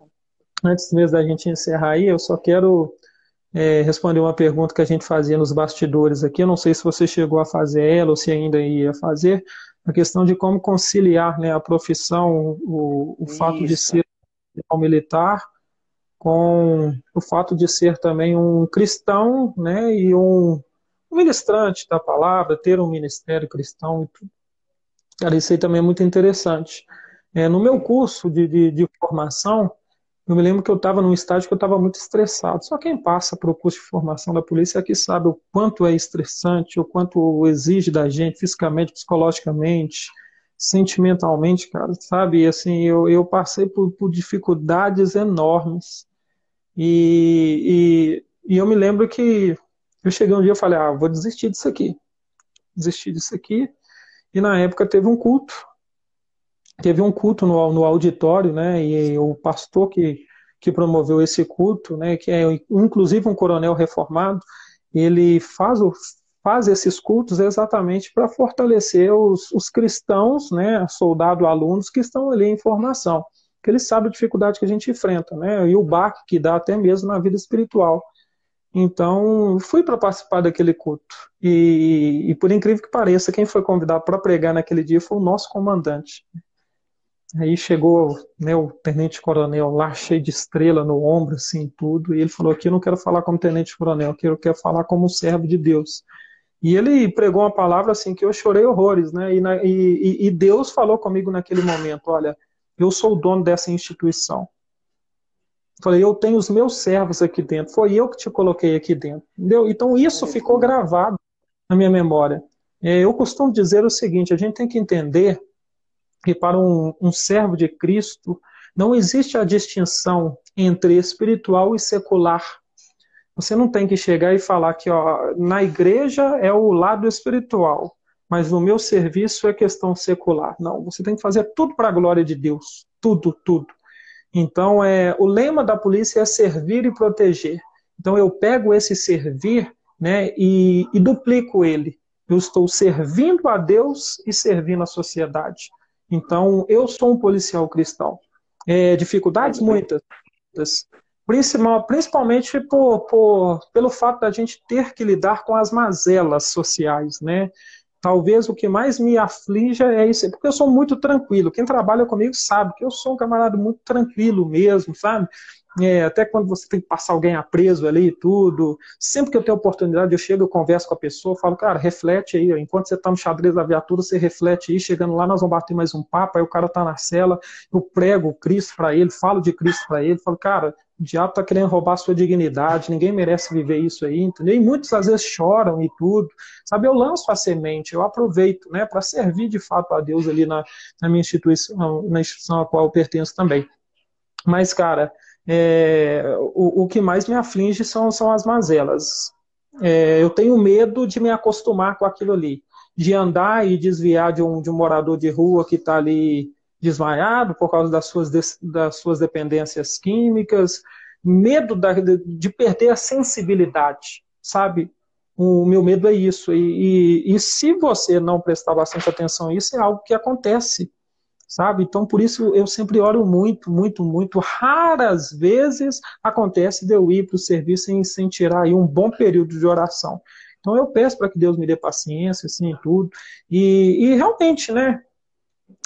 antes mesmo da gente encerrar aí, eu só quero é, responder uma pergunta que a gente fazia nos bastidores aqui. Eu não sei se você chegou a fazer ela ou se ainda ia fazer. A questão de como conciliar né, a profissão, o, o fato de ser militar, com o fato de ser também um cristão né, e um ministrante da palavra, ter um ministério cristão e tudo. Cara, isso aí também é muito interessante. É, no meu curso de, de, de, formação, eu me lembro que eu estava num estágio que eu estava muito estressado. Só quem passa para o curso de formação da polícia aqui sabe o quanto é estressante, o quanto exige da gente fisicamente, psicologicamente, sentimentalmente, cara, sabe? E, assim, eu, eu passei por, por dificuldades enormes. E, e, e eu me lembro que eu cheguei um dia e falei, ah, vou desistir disso aqui. Desistir disso aqui. E na época teve um culto. Teve um culto no, no auditório, né? E o pastor que, que promoveu esse culto, né? Que é inclusive um coronel reformado, ele faz, o, faz esses cultos exatamente para fortalecer os, os cristãos, né? Soldado, alunos que estão ali em formação. Que ele sabe a dificuldade que a gente enfrenta, né? E o baque que dá até mesmo na vida espiritual. Então, fui para participar daquele culto. E, e, por incrível que pareça, quem foi convidado para pregar naquele dia foi o nosso comandante. Aí chegou né, o tenente-coronel lá, cheio de estrela no ombro, assim, tudo, e ele falou: Aqui eu não quero falar como tenente-coronel, aqui eu quero falar como servo de Deus. E ele pregou uma palavra assim que eu chorei horrores, né? E, na, e, e Deus falou comigo naquele momento: Olha, eu sou o dono dessa instituição. Falei, eu tenho os meus servos aqui dentro, foi eu que te coloquei aqui dentro. Entendeu? Então isso ficou gravado na minha memória. É, eu costumo dizer o seguinte: a gente tem que entender que para um, um servo de Cristo não existe a distinção entre espiritual e secular. Você não tem que chegar e falar que ó, na igreja é o lado espiritual, mas no meu serviço é questão secular. Não, você tem que fazer tudo para a glória de Deus. Tudo, tudo. Então, é, o lema da polícia é servir e proteger. Então, eu pego esse servir né, e, e duplico ele. Eu estou servindo a Deus e servindo a sociedade. Então, eu sou um policial cristão. É, dificuldades muitas, principal, principalmente por, por, pelo fato da gente ter que lidar com as mazelas sociais, né? Talvez o que mais me aflija é isso, porque eu sou muito tranquilo. Quem trabalha comigo sabe que eu sou um camarada muito tranquilo mesmo, sabe? É, até quando você tem que passar alguém a preso ali e tudo, sempre que eu tenho oportunidade, eu chego, eu converso com a pessoa, falo, cara, reflete aí, enquanto você tá no xadrez da viatura, você reflete aí, chegando lá, nós vamos bater mais um papo, aí o cara tá na cela, eu prego Cristo para ele, falo de Cristo para ele, falo, cara, o diabo tá querendo roubar a sua dignidade, ninguém merece viver isso aí, entendeu? E muitos às vezes choram e tudo, sabe? Eu lanço a semente, eu aproveito, né, para servir de fato a Deus ali na, na minha instituição, na instituição a qual eu pertenço também. Mas, cara, é, o, o, que mais me aflige são, são as mazelas. É, eu tenho medo de me acostumar com aquilo ali, de andar e desviar de um, de um morador de rua que está ali desmaiado por causa das suas, das suas dependências químicas, medo da, de perder a sensibilidade, sabe? O meu medo é isso. E, e, e se você não prestar bastante atenção isso, é algo que acontece sabe? Então, por isso eu sempre oro muito, muito, muito. Raras vezes acontece de eu ir para o serviço sem, sem tirar aí um bom período de oração. Então, eu peço para que Deus me dê paciência, assim, tudo. E, e realmente, né?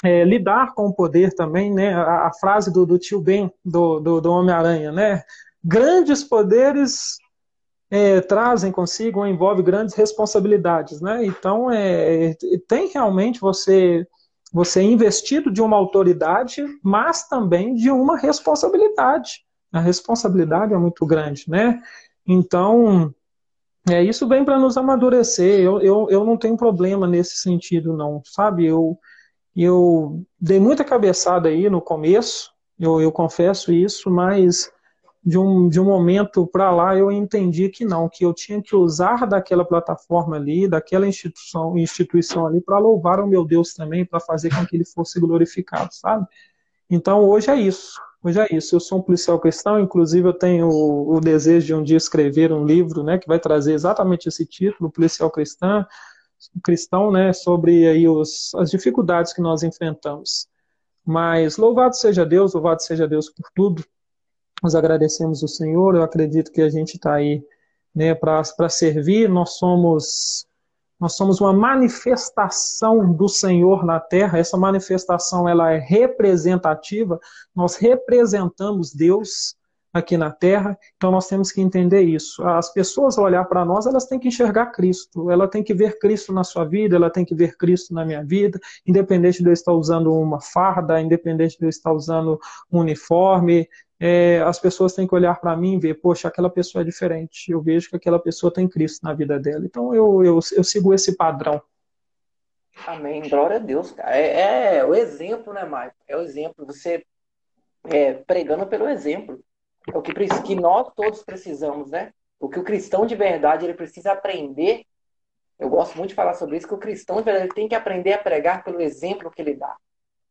É, lidar com o poder também, né? A, a frase do, do, tio Ben, do, do, do Homem-Aranha, né? Grandes poderes é, trazem consigo envolve grandes responsabilidades, né? Então, é, tem realmente você você é investido de uma autoridade, mas também de uma responsabilidade. A responsabilidade é muito grande, né? Então, é, isso vem para nos amadurecer. Eu, eu, eu não tenho problema nesse sentido, não, sabe? Eu, eu dei muita cabeçada aí no começo, eu, eu confesso isso, mas de um, de um momento para lá eu entendi que não, que eu tinha que usar daquela plataforma ali, daquela instituição, instituição ali para louvar o meu Deus também, para fazer com que ele fosse glorificado, sabe? Então hoje é isso. Hoje é isso. Eu sou um policial cristão, inclusive eu tenho o, o desejo de um dia escrever um livro, né, que vai trazer exatamente esse título, policial cristão, cristão, né, sobre aí os, as dificuldades que nós enfrentamos. Mas louvado seja Deus, louvado seja Deus por tudo. Nós agradecemos o Senhor, eu acredito que a gente está aí né, para servir, nós somos nós somos uma manifestação do Senhor na terra. Essa manifestação ela é representativa. Nós representamos Deus aqui na Terra. Então nós temos que entender isso. As pessoas olhar para nós, elas têm que enxergar Cristo. Ela tem que ver Cristo na sua vida. Ela tem que ver Cristo na minha vida. Independente de eu estar usando uma farda, independente de eu estar usando um uniforme, é, as pessoas têm que olhar para mim e ver, poxa, aquela pessoa é diferente. Eu vejo que aquela pessoa tem Cristo na vida dela. Então eu, eu, eu sigo esse padrão. Amém. Glória a Deus, cara. É, é o exemplo, né, Maicon? É o exemplo. Você é, pregando pelo exemplo. É o que, que nós todos precisamos, né? O que o cristão de verdade ele precisa aprender. Eu gosto muito de falar sobre isso, que o cristão de verdade tem que aprender a pregar pelo exemplo que ele dá.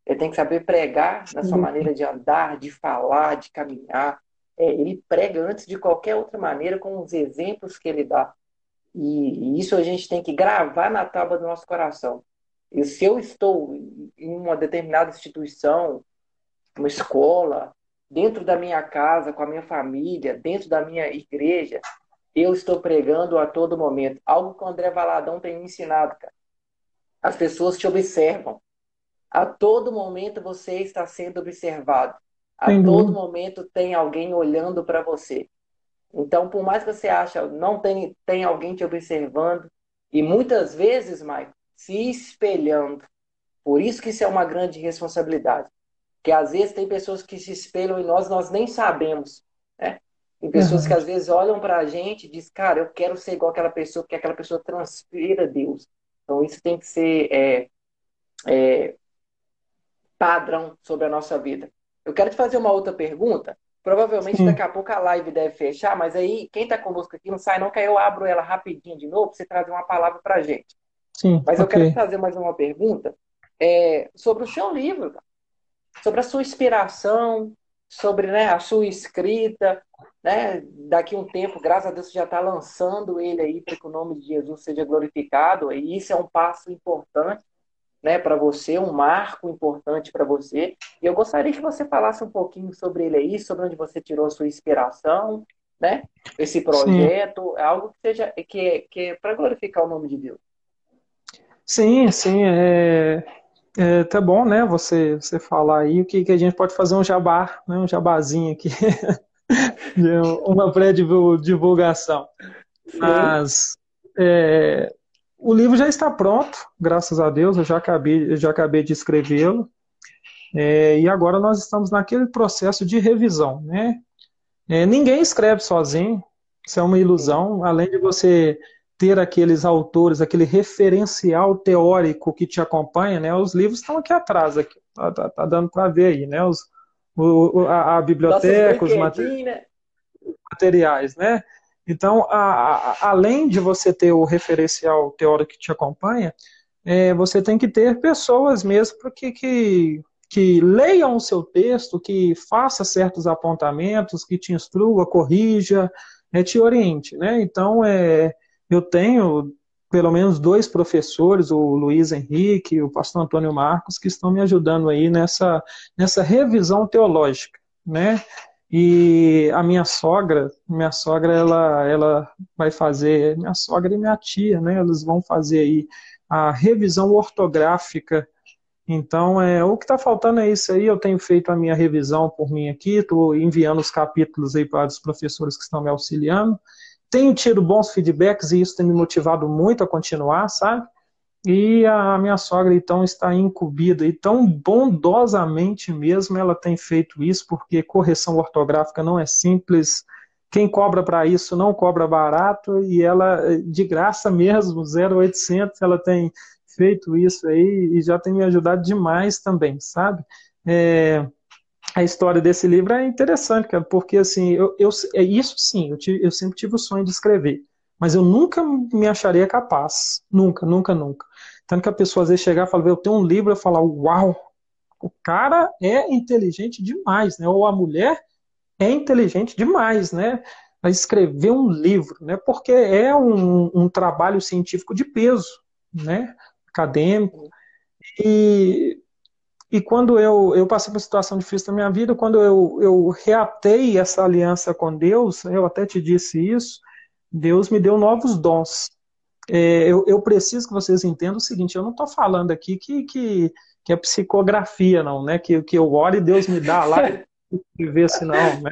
Ele tem que saber pregar na sua maneira de andar, de falar, de caminhar. É, ele prega antes de qualquer outra maneira com os exemplos que ele dá. E, isso a gente tem que gravar na tábua do nosso coração. E se eu estou em uma determinada instituição, uma escola, dentro da minha casa, com a minha família, dentro da minha igreja, eu estou pregando a todo momento. Algo que o André Valadão tem me ensinado, cara. As pessoas te observam. A todo momento você está sendo observado. A todo momento tem alguém olhando para você. Então, por mais que você ache não tem, tem alguém te observando, e muitas vezes, Mike, se espelhando. Por isso que isso é uma grande responsabilidade. Que às vezes tem pessoas que se espelham em nós, nós nem sabemos. Né? Tem pessoas uhum. que às vezes olham para a gente e dizem, cara, eu quero ser igual aquela pessoa, porque aquela pessoa transpira Deus. Então isso tem que ser é, é, padrão sobre a nossa vida. Eu quero te fazer uma outra pergunta. Provavelmente Sim. daqui a pouco a live deve fechar, mas aí quem está conosco aqui não sai não, que aí eu abro ela rapidinho de novo para você trazer uma palavra para a gente. Sim, mas okay. eu quero te fazer mais uma pergunta é, sobre o seu livro, sobre a sua inspiração, sobre né, a sua escrita, né? Daqui um tempo, graças a Deus, você já está lançando ele aí para que o nome de Jesus seja glorificado. E isso é um passo importante, né, para você, um marco importante para você. E eu gostaria que você falasse um pouquinho sobre ele aí, sobre onde você tirou a sua inspiração, né? Esse projeto, sim. algo que seja que é, que é para glorificar o nome de Deus. Sim, sim, é, é tá bom, né? Você você falar aí o que, que a gente pode fazer um jabá, né? Um jabazinho aqui. uma pré-divulgação. Mas é, o livro já está pronto, graças a Deus, eu já acabei, eu já acabei de escrevê-lo. É, e agora nós estamos naquele processo de revisão. Né? É, ninguém escreve sozinho, isso é uma ilusão. Além de você ter aqueles autores, aquele referencial teórico que te acompanha, né? os livros estão aqui atrás, aqui, tá, tá, tá dando para ver aí, né? Os, o, a, a biblioteca, os né? materiais, né? Então, a, a, além de você ter o referencial teórico que te acompanha, é, você tem que ter pessoas mesmo que, que, que leiam o seu texto, que faça certos apontamentos, que te instrua, corrija, é, te oriente, né? Então, é, eu tenho pelo menos dois professores, o Luiz Henrique e o pastor Antônio Marcos, que estão me ajudando aí nessa, nessa revisão teológica, né? E a minha sogra, minha sogra, ela, ela vai fazer, minha sogra e minha tia, né? Eles vão fazer aí a revisão ortográfica. Então, é, o que está faltando é isso aí. Eu tenho feito a minha revisão por mim aqui, estou enviando os capítulos aí para os professores que estão me auxiliando tenho tido bons feedbacks e isso tem me motivado muito a continuar, sabe? E a minha sogra, então, está incumbida, e tão bondosamente mesmo ela tem feito isso, porque correção ortográfica não é simples, quem cobra para isso não cobra barato, e ela, de graça mesmo, 0800, ela tem feito isso aí, e já tem me ajudado demais também, sabe? É, a história desse livro é interessante, cara, porque assim, eu, eu, é isso sim, eu, tive, eu sempre tive o sonho de escrever, mas eu nunca me acharia capaz, nunca, nunca, nunca. Tanto que a pessoa às vezes chegar e falar, eu tenho um livro, eu falar, uau, o cara é inteligente demais, né? Ou a mulher é inteligente demais, né? A escrever um livro, né? Porque é um, um trabalho científico de peso, né? Acadêmico. E e quando eu, eu passei por uma situação difícil na minha vida, quando eu, eu reatei essa aliança com Deus, eu até te disse isso, Deus me deu novos dons. É, eu, eu, preciso que vocês entendam o seguinte, eu não estou falando aqui que, que, que, é psicografia, não, né? Que, que eu oro e Deus me dá lá e vê se não, né?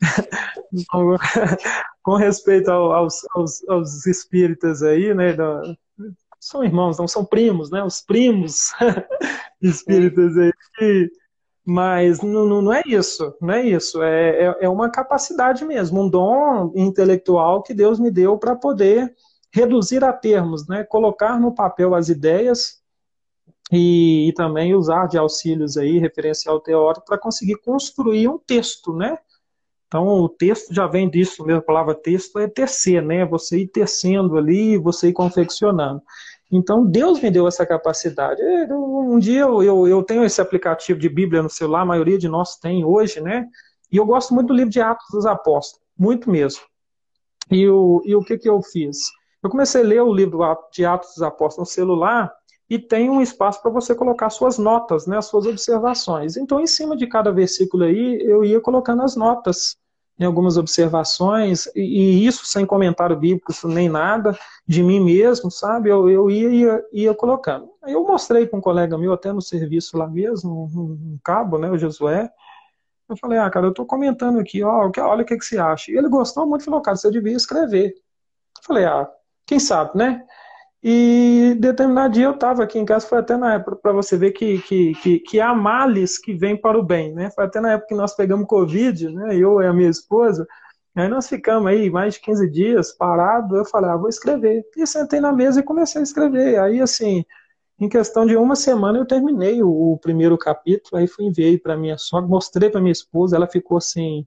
com respeito aos, aos, aos espíritas aí, né? são irmãos, não são primos, né? Os primos espíritas aí. Mas não, não, é isso, não é isso. É, é, é uma capacidade mesmo, um dom intelectual que Deus me deu para poder reduzir a termos, né? Colocar no papel as ideias e, e também usar de auxílios aí, referencial teórico, para conseguir construir um texto, né? Então, o texto já vem disso mesmo, a palavra texto é tecer, né? Você ir tecendo ali, você ir confeccionando. Então, Deus me deu essa capacidade. É, um dia eu, eu, eu, tenho esse aplicativo de Bíblia no celular, a maioria de nós tem hoje, né? E eu gosto muito do livro de Atos dos Apóstolos, muito mesmo. E o, e o que, que eu fiz? Eu comecei a ler o livro de Atos dos Apóstolos no celular e tem um espaço para você colocar suas notas, né, as suas observações. Então, em cima de cada versículo aí, eu ia colocando as notas algumas observações, e, e, isso sem comentário bíblico nem nada, de mim mesmo, sabe? Eu, eu ia, ia, ia colocando. Eu mostrei para um colega meu, até no serviço lá mesmo, um, um cabo, né, o Josué, eu falei, ah, cara, eu estou comentando aqui, ó, olha o que, que você acha. E ele gostou muito, falou, cara, você devia escrever. Eu falei, ah, quem sabe, né? E determinado dia eu estava aqui em casa, foi até na época, para você ver que, que, que, que há males que vêm para o bem, né? Foi até na época que nós pegamos Covid, né? Eu e a minha esposa, aí nós ficamos aí mais de 15 dias parados, eu falei, ah, vou escrever. E sentei na mesa e comecei a escrever. Aí, assim, em questão de uma semana eu terminei o, o primeiro capítulo, aí fui enviei para minha sogra, mostrei para minha esposa, ela ficou assim,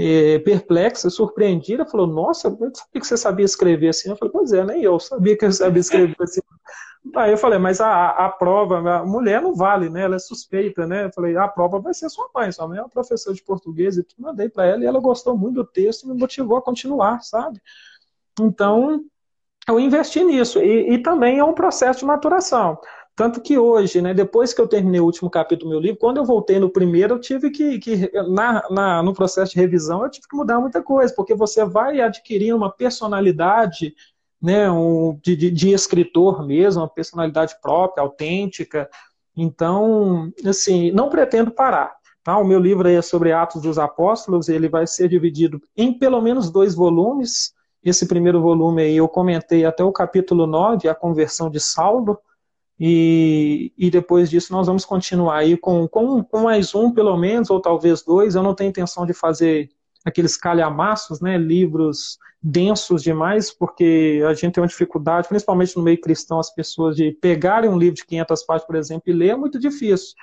é, perplexa, surpreendida, falou, nossa, eu sabia que você sabia escrever assim. Eu falei, pois é, nem eu sabia que eu sabia escrever assim. Aí eu falei, mas a, a prova, a mulher não vale, né? Ela é suspeita, né? Eu falei, a prova vai ser sua mãe, sua mãe é uma professora de português e tudo, mandei para ela e ela gostou muito do texto e me motivou a continuar, sabe? Então, eu investi nisso. E, e também é um processo de maturação. Tanto que hoje, né, depois que eu terminei o último capítulo do meu livro, quando eu voltei no primeiro, eu tive que, que na, na, no processo de revisão, eu tive que mudar muita coisa, porque você vai adquirindo uma personalidade né, um, de, de, de escritor mesmo, uma personalidade própria, autêntica. Então, assim, não pretendo parar. Tá? O meu livro é sobre Atos dos Apóstolos, ele vai ser dividido em pelo menos dois volumes. Esse primeiro volume aí eu comentei até o capítulo 9, a conversão de Saulo, e, e depois disso nós vamos continuar aí com, com, com mais um, pelo menos, ou talvez dois. Eu não tenho intenção de fazer aqueles calhamaços, né, livros densos demais, porque a gente tem uma dificuldade, principalmente no meio cristão, as pessoas de pegarem um livro de 500 páginas, por exemplo, e ler é muito difícil.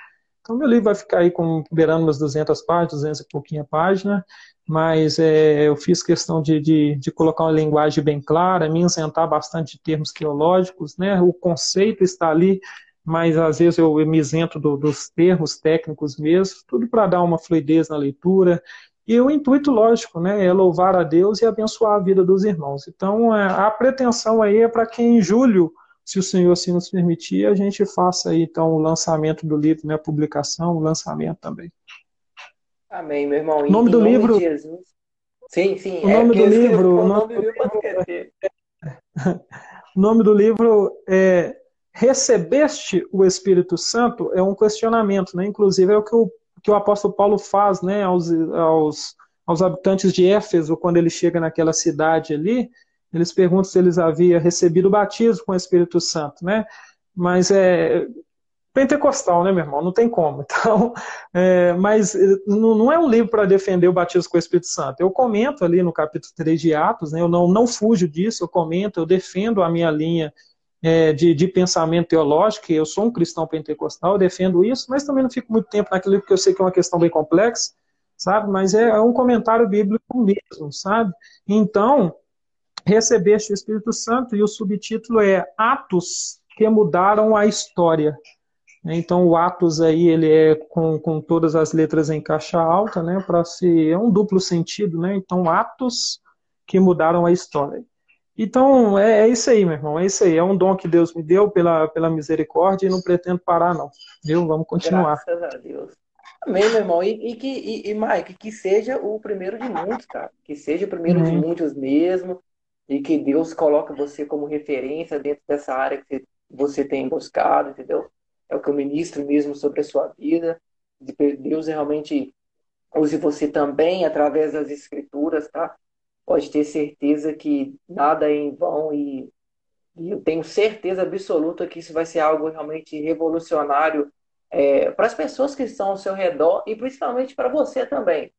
Então, meu livro vai ficar aí com, beirando umas 200 páginas, 200 e pouquinha página, mas é, eu fiz questão de, de, de, colocar uma linguagem bem clara, me isentar bastante de termos teológicos, né? O conceito está ali, mas às vezes eu, me isento do, dos termos técnicos mesmo, tudo para dar uma fluidez na leitura. E o intuito, lógico, né, é louvar a Deus e abençoar a vida dos irmãos. Então, é, a pretensão aí é para que em julho, se o Senhor assim nos permitir, a gente faça aí, então, o lançamento do livro, né, a publicação, o lançamento também. Amém, meu irmão. O nome do nome livro. Sim, sim. O é nome do livro. O nome do livro o nome do livro é Recebeste o Espírito Santo? É um questionamento, né? Inclusive é o que o, que o apóstolo Paulo faz, né? Aos, aos, aos habitantes de Éfeso, quando ele chega naquela cidade ali, eles perguntam se eles haviam recebido o batismo com o Espírito Santo, né? Mas é, pentecostal, né, meu irmão? Não tem como. Então, é, mas não, não, é um livro para defender o batismo com o Espírito Santo. Eu comento ali no capítulo 3 de Atos, né, eu não, não fujo disso, eu comento, eu defendo a minha linha é, de, de, pensamento teológico, eu sou um cristão pentecostal, eu defendo isso, mas também não fico muito tempo naquilo porque eu sei que é uma questão bem complexa, sabe? Mas é, é um comentário bíblico mesmo, sabe? Então, recebeste o Espírito Santo e o subtítulo é Atos que mudaram a história. Então o Atos aí ele é com, com todas as letras em caixa alta, né? Para se é um duplo sentido, né? Então Atos que mudaram a história. Então é, é, isso aí, meu irmão, é isso aí. É um dom que Deus me deu pela, pela misericórdia e não pretendo parar não. Viu? Vamos continuar. Graças a Deus. Amém, meu irmão. E, e que e, e Mike, que seja o primeiro de muitos, cara. Que seja o primeiro de muitos mesmo. E que Deus coloque você como referência dentro dessa área que você tem buscado, entendeu? é o que eu ministro mesmo sobre a sua vida. Deus realmente use você também através das escrituras, tá? Pode ter certeza que nada é em vão e, e eu tenho certeza absoluta que isso vai ser algo realmente revolucionário é, para as pessoas que estão ao seu redor e principalmente para você também.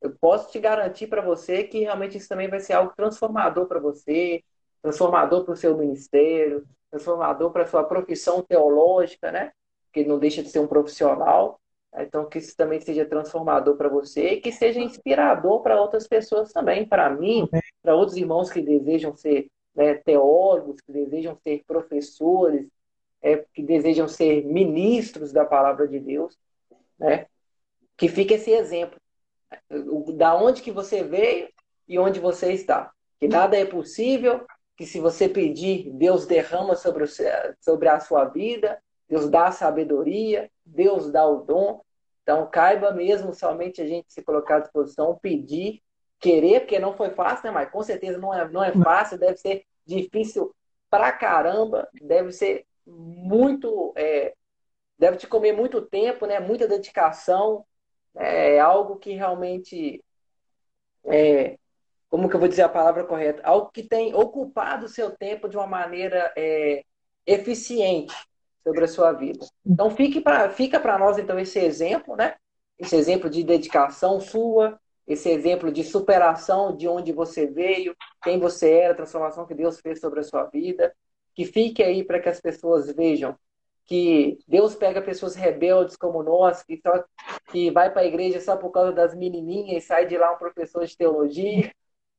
Eu posso te garantir para você que realmente isso também vai ser algo transformador para você, transformador para o seu ministério, transformador para a sua profissão teológica, né? Que não deixa de ser um profissional. Então, que isso também seja transformador para você e que seja inspirador para outras pessoas também. Para mim, para outros irmãos que desejam ser né, teólogos, que desejam ser professores, é, que desejam ser ministros da palavra de Deus, né? Que fique esse exemplo. Da onde que você veio e onde você está. Que nada é possível que se você pedir, Deus derrama sobre, o, sobre a sua vida, Deus dá a sabedoria, Deus dá o dom. Então, caiba mesmo somente a gente se colocar à disposição, pedir, querer, porque não foi fácil, né, mas com certeza não é, não é fácil, deve ser difícil pra caramba, deve ser muito. É, deve te comer muito tempo, né? Muita dedicação. É algo que realmente. É, como que eu vou dizer a palavra correta? Algo que tem ocupado o seu tempo de uma maneira é, eficiente sobre a sua vida. Então fique pra, fica para nós então esse exemplo, né? Esse exemplo de dedicação sua, esse exemplo de superação de onde você veio, quem você era, a transformação que Deus fez sobre a sua vida. Que fique aí para que as pessoas vejam que Deus pega pessoas rebeldes como nós, que, só, que vai para a igreja só por causa das menininhas e sai de lá um professor de teologia.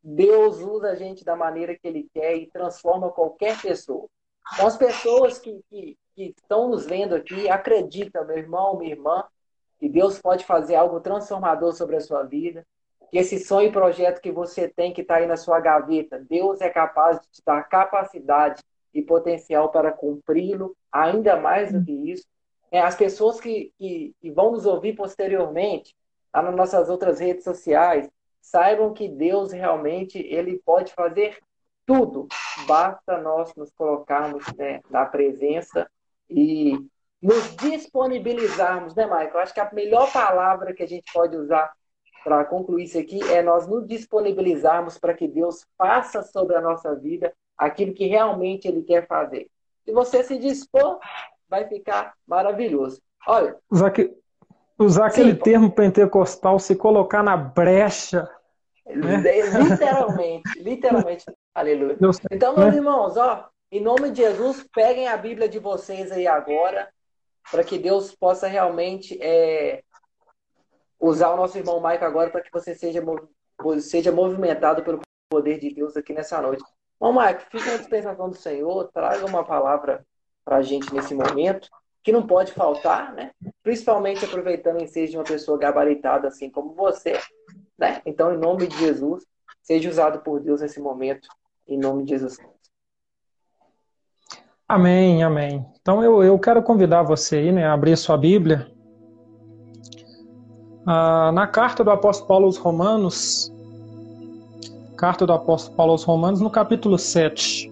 Deus usa a gente da maneira que Ele quer e transforma qualquer pessoa. Então, as pessoas que, que, que estão nos vendo aqui, acreditam, meu irmão, minha irmã, que Deus pode fazer algo transformador sobre a sua vida, que esse sonho e projeto que você tem que está aí na sua gaveta, Deus é capaz de te dar capacidade e potencial para cumpri-lo, ainda mais do que isso. É, as pessoas que, que, que vão nos ouvir posteriormente, lá nas nossas outras redes sociais, saibam que Deus realmente ele pode fazer tudo. Basta nós nos colocarmos né, na presença e nos disponibilizarmos, né, Michael? Acho que a melhor palavra que a gente pode usar para concluir isso aqui é nós nos disponibilizarmos para que Deus faça sobre a nossa vida aquilo que realmente Ele quer fazer. Se você se dispor, vai ficar maravilhoso. Olha. Usar, que, usar aquele termo pentecostal, se colocar na brecha. Né? Literalmente, literalmente. Aleluia. Então, meus né? irmãos, ó, em nome de Jesus, peguem a Bíblia de vocês aí agora, para que Deus possa realmente é, usar o nosso irmão Maico agora para que você seja, seja movimentado pelo poder de Deus aqui nessa noite. Irmão Maico, fica na dispensação do Senhor, traga uma palavra para a gente nesse momento, que não pode faltar, né? Principalmente aproveitando em ser de uma pessoa gabaritada assim como você, né? Então, em nome de Jesus, seja usado por Deus nesse momento, em nome de Jesus. Amém, amém. Então eu, eu quero convidar você aí, né, a abrir sua Bíblia ah, na carta do apóstolo Paulo aos Romanos, carta do apóstolo Paulo aos Romanos, no capítulo 7.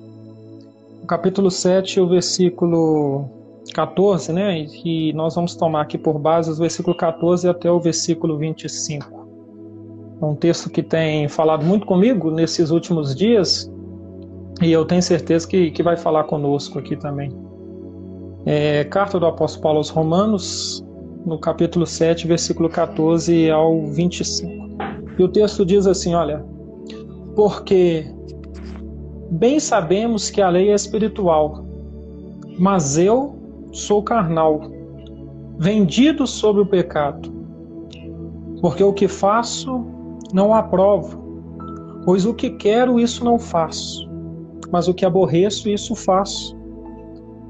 No capítulo 7, o versículo 14, né? E nós vamos tomar aqui por base o versículo 14 até o versículo 25. É um texto que tem falado muito comigo nesses últimos dias e eu tenho certeza que, que vai falar conosco aqui também. É, carta do apóstolo Paulo aos Romanos, no capítulo 7, versículo 14 ao 25. E o texto diz assim: Olha, porque bem sabemos que a lei é espiritual, mas eu sou carnal, vendido sobre o pecado. Porque o que faço não aprovo, pois o que quero, isso não faço, mas o que aborreço, isso faço.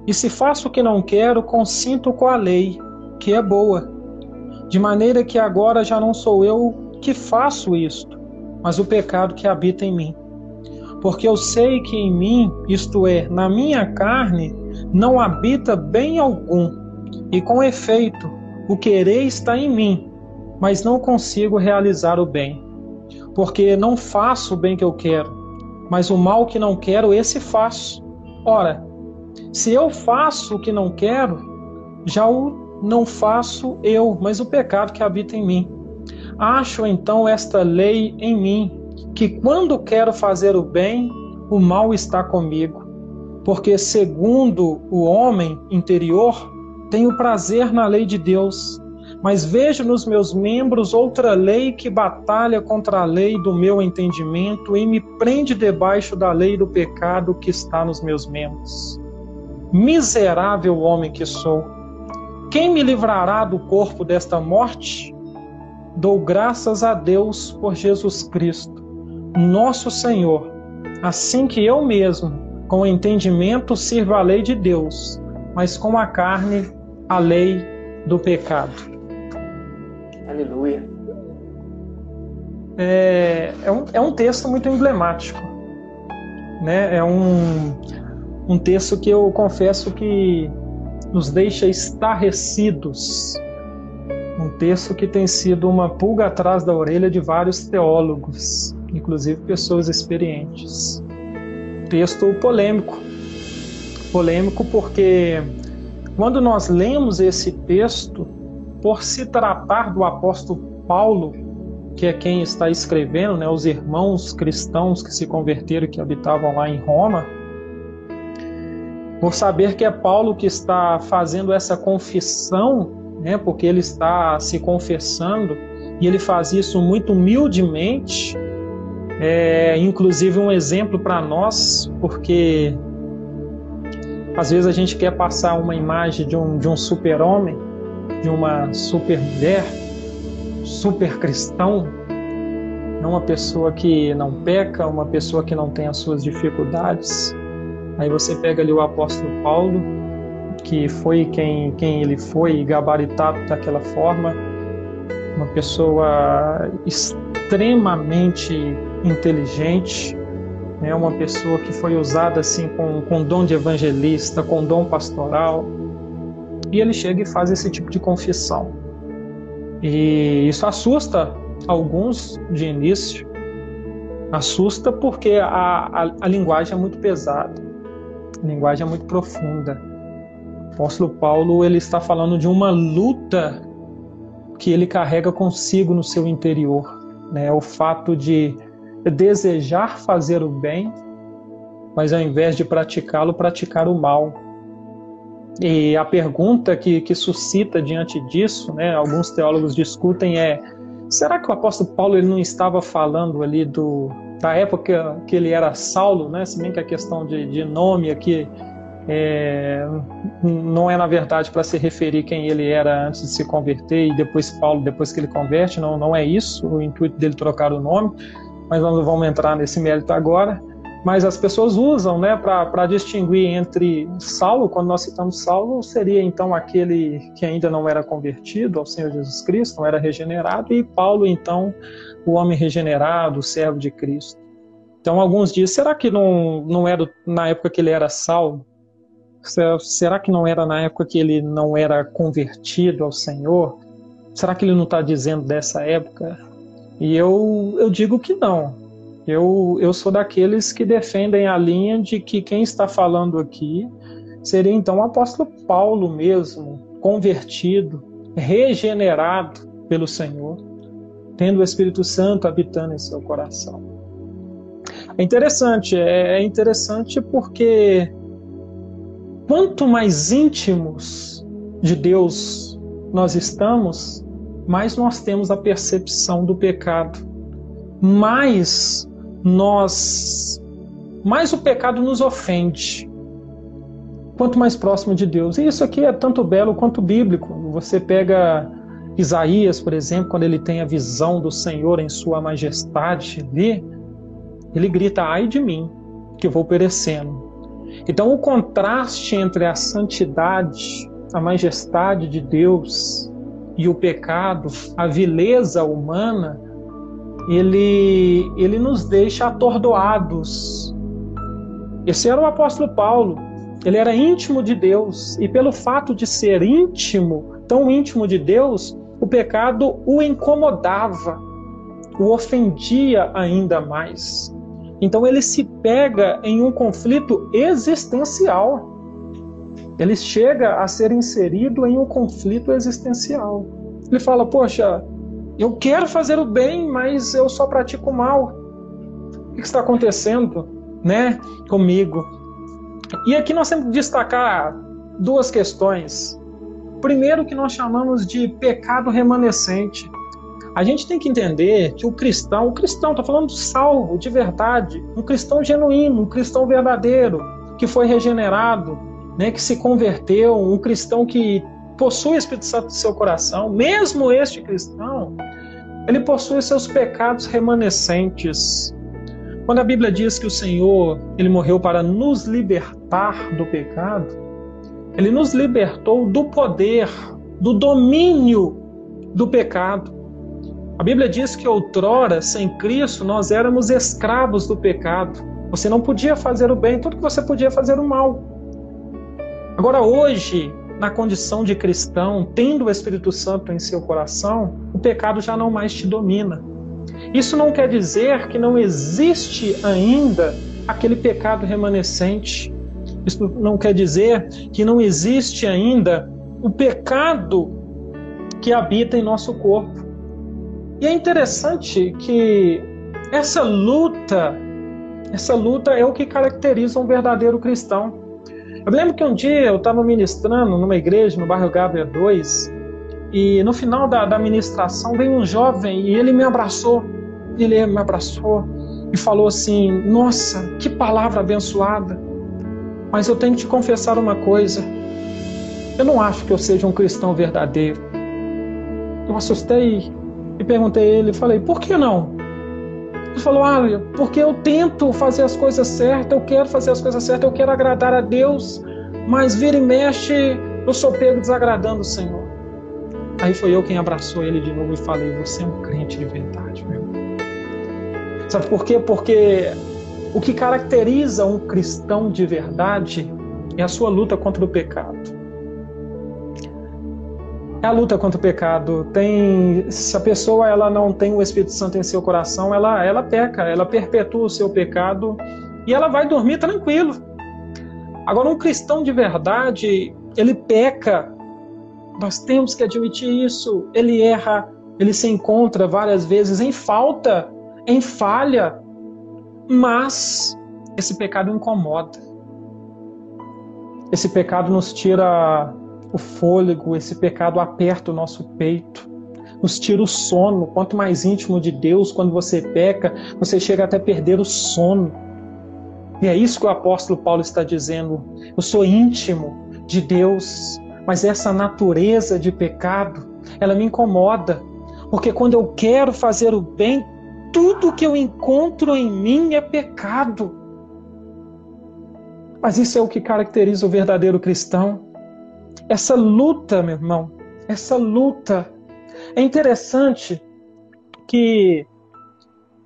E se faço o que não quero, consinto com a lei que é boa. De maneira que agora já não sou eu que faço isto, mas o pecado que habita em mim. Porque eu sei que em mim, isto é, na minha carne, não habita bem algum, e com efeito, o querer está em mim, mas não consigo realizar o bem. Porque não faço o bem que eu quero, mas o mal que não quero, esse faço. Ora, se eu faço o que não quero, já o não faço eu, mas o pecado que habita em mim. Acho então esta lei em mim, que quando quero fazer o bem, o mal está comigo. Porque, segundo o homem interior, tenho prazer na lei de Deus, mas vejo nos meus membros outra lei que batalha contra a lei do meu entendimento e me prende debaixo da lei do pecado que está nos meus membros. Miserável homem que sou! Quem me livrará do corpo desta morte? Dou graças a Deus por Jesus Cristo, nosso Senhor, assim que eu mesmo, com o entendimento, sirva a lei de Deus, mas com a carne, a lei do pecado. Aleluia. É, é, um, é um texto muito emblemático. Né? É um, um texto que eu confesso que nos deixa estarrecidos, Um texto que tem sido uma pulga atrás da orelha de vários teólogos, inclusive pessoas experientes. Texto polêmico. Polêmico porque quando nós lemos esse texto, por se tratar do apóstolo Paulo, que é quem está escrevendo, né, os irmãos cristãos que se converteram que habitavam lá em Roma, por saber que é Paulo que está fazendo essa confissão, né, porque ele está se confessando e ele faz isso muito humildemente, é inclusive um exemplo para nós, porque às vezes a gente quer passar uma imagem de um, de um super-homem, de uma super-mulher, super cristão, não uma pessoa que não peca, uma pessoa que não tem as suas dificuldades. Aí você pega ali o apóstolo Paulo, que foi quem, quem ele foi, gabaritado daquela forma, uma pessoa extremamente inteligente, né, uma pessoa que foi usada assim com, com dom de evangelista, com dom pastoral, e ele chega e faz esse tipo de confissão. E isso assusta alguns de início, assusta porque a, a, a linguagem é muito pesada. A linguagem é muito profunda. Apóstolo Paulo ele está falando de uma luta que ele carrega consigo no seu interior, né? O fato de desejar fazer o bem, mas ao invés de praticá-lo, praticar o mal. E a pergunta que, que suscita diante disso, né, alguns teólogos discutem é: será que o apóstolo Paulo ele não estava falando ali do, da época que ele era Saulo, né? Se bem que a questão de, de nome aqui é, não é na verdade para se referir quem ele era antes de se converter e depois Paulo depois que ele converte, não, não é isso o intuito dele trocar o nome, mas nós não vamos entrar nesse mérito agora. Mas as pessoas usam, né, para distinguir entre Saulo, quando nós citamos Saulo, seria então aquele que ainda não era convertido ao Senhor Jesus Cristo, não era regenerado, e Paulo, então, o homem regenerado, o servo de Cristo. Então, alguns dizem: será que não, não era na época que ele era salvo? Será que não era na época que ele não era convertido ao Senhor? Será que ele não está dizendo dessa época? E eu, eu digo que não. Eu, eu sou daqueles que defendem a linha de que quem está falando aqui seria então o apóstolo Paulo mesmo, convertido, regenerado pelo Senhor tendo o Espírito Santo habitando em seu coração. É interessante, é, é interessante porque quanto mais íntimos de Deus nós estamos, mais nós temos a percepção do pecado, mais nós, mais o pecado nos ofende. Quanto mais próximo de Deus. E isso aqui é tanto belo quanto bíblico. Você pega Isaías, por exemplo, quando ele tem a visão do Senhor em sua majestade ali, ele grita: ai de mim, que vou perecendo. Então, o contraste entre a santidade, a majestade de Deus e o pecado, a vileza humana, ele, ele nos deixa atordoados. Esse era o apóstolo Paulo. Ele era íntimo de Deus, e pelo fato de ser íntimo, tão íntimo de Deus, o pecado o incomodava, o ofendia ainda mais. Então ele se pega em um conflito existencial. Ele chega a ser inserido em um conflito existencial. Ele fala: Poxa, eu quero fazer o bem, mas eu só pratico o mal. O que está acontecendo, né, comigo? E aqui nós temos que destacar duas questões. Primeiro, que nós chamamos de pecado remanescente. A gente tem que entender que o cristão, o cristão, está falando salvo, de verdade, um cristão genuíno, um cristão verdadeiro, que foi regenerado, né, que se converteu, um cristão que possui o Espírito Santo no seu coração, mesmo este cristão, ele possui seus pecados remanescentes. Quando a Bíblia diz que o Senhor, ele morreu para nos libertar do pecado, ele nos libertou do poder, do domínio do pecado. A Bíblia diz que outrora, sem Cristo, nós éramos escravos do pecado. Você não podia fazer o bem, tudo que você podia fazer o mal. Agora, hoje, na condição de cristão, tendo o Espírito Santo em seu coração, o pecado já não mais te domina. Isso não quer dizer que não existe ainda aquele pecado remanescente. Isso não quer dizer que não existe ainda o pecado que habita em nosso corpo. E é interessante que essa luta, essa luta é o que caracteriza um verdadeiro cristão. Eu lembro que um dia eu estava ministrando numa igreja no bairro Gabriel 2 e no final da, da ministração veio um jovem e ele me abraçou. Ele me abraçou e falou assim: Nossa, que palavra abençoada. Mas eu tenho que te confessar uma coisa. Eu não acho que eu seja um cristão verdadeiro. Eu assustei e perguntei a ele, falei, por que não? Ele falou, ah, porque eu tento fazer as coisas certas, eu quero fazer as coisas certas, eu quero agradar a Deus, mas vira e mexe, eu sou pego desagradando o Senhor. Aí foi eu quem abraçou ele de novo e falei, você é um crente de verdade, meu. Sabe por quê? Porque o que caracteriza um cristão de verdade é a sua luta contra o pecado. É a luta contra o pecado. Tem, se a pessoa ela não tem o Espírito Santo em seu coração, ela ela peca, ela perpetua o seu pecado e ela vai dormir tranquilo. Agora um cristão de verdade, ele peca. Nós temos que admitir isso. Ele erra, ele se encontra várias vezes em falta, em falha, mas esse pecado incomoda. Esse pecado nos tira o fôlego, esse pecado aperta o nosso peito, nos tira o sono. Quanto mais íntimo de Deus, quando você peca, você chega até perder o sono. E é isso que o apóstolo Paulo está dizendo. Eu sou íntimo de Deus, mas essa natureza de pecado, ela me incomoda. Porque quando eu quero fazer o bem, tudo que eu encontro em mim é pecado. Mas isso é o que caracteriza o verdadeiro cristão. Essa luta, meu irmão, essa luta. É interessante que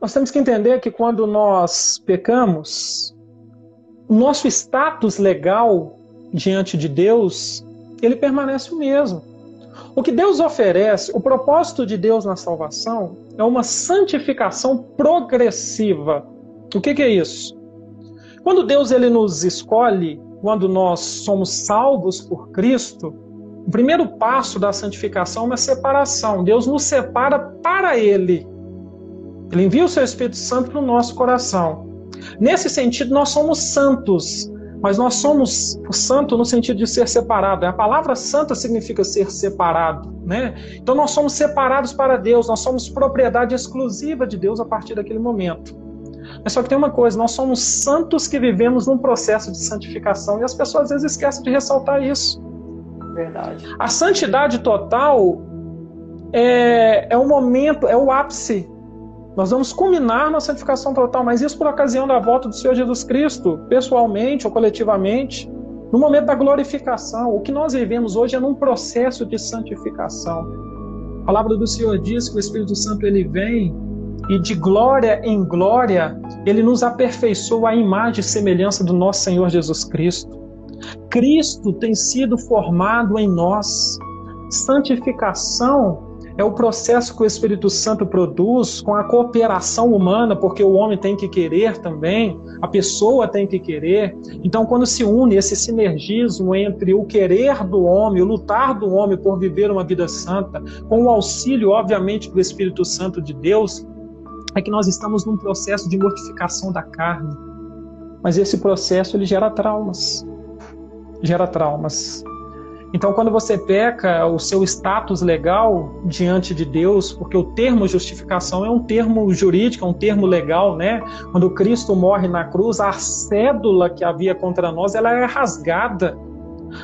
nós temos que entender que quando nós pecamos, o nosso status legal diante de Deus, ele permanece o mesmo. O que Deus oferece, o propósito de Deus na salvação, é uma santificação progressiva. O que, que é isso? Quando Deus ele nos escolhe quando nós somos salvos por Cristo, o primeiro passo da santificação é uma separação. Deus nos separa para Ele. Ele envia o seu Espírito Santo no nosso coração. Nesse sentido, nós somos santos, mas nós somos santo no sentido de ser separado. A palavra santa significa ser separado, né? Então nós somos separados para Deus, nós somos propriedade exclusiva de Deus a partir daquele momento. Mas só que tem uma coisa, nós somos santos que vivemos num processo de santificação e as pessoas às vezes esquecem de ressaltar isso. Verdade. A santidade total é, é o momento, é o ápice. Nós vamos culminar na santificação total, mas isso por ocasião da volta do Senhor Jesus Cristo, pessoalmente ou coletivamente, no momento da glorificação. O que nós vivemos hoje é num processo de santificação. A palavra do Senhor diz que o Espírito Santo ele vem e de glória em glória, ele nos aperfeiçoa a imagem e semelhança do nosso Senhor Jesus Cristo. Cristo tem sido formado em nós. Santificação é o processo que o Espírito Santo produz com a cooperação humana, porque o homem tem que querer também, a pessoa tem que querer. Então, quando se une esse sinergismo entre o querer do homem, o lutar do homem por viver uma vida santa, com o auxílio, obviamente, do Espírito Santo de Deus, é que nós estamos num processo de mortificação da carne. Mas esse processo ele gera traumas. Gera traumas. Então, quando você peca, o seu status legal diante de Deus, porque o termo justificação é um termo jurídico, é um termo legal, né? Quando Cristo morre na cruz, a cédula que havia contra nós, ela é rasgada.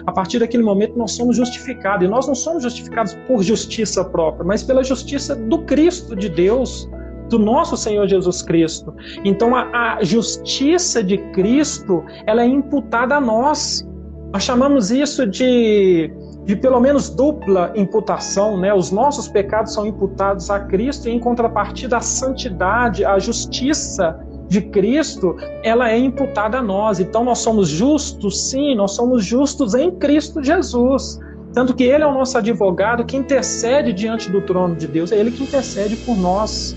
A partir daquele momento, nós somos justificados. E nós não somos justificados por justiça própria, mas pela justiça do Cristo de Deus do nosso Senhor Jesus Cristo. Então a, a, justiça de Cristo ela é imputada a nós. Nós chamamos isso de, de pelo menos dupla imputação, né? Os nossos pecados são imputados a Cristo e em contrapartida a santidade, a justiça de Cristo, ela é imputada a nós. Então nós somos justos, sim, nós somos justos em Cristo Jesus. Tanto que ele é o nosso advogado que intercede diante do trono de Deus, é ele que intercede por nós.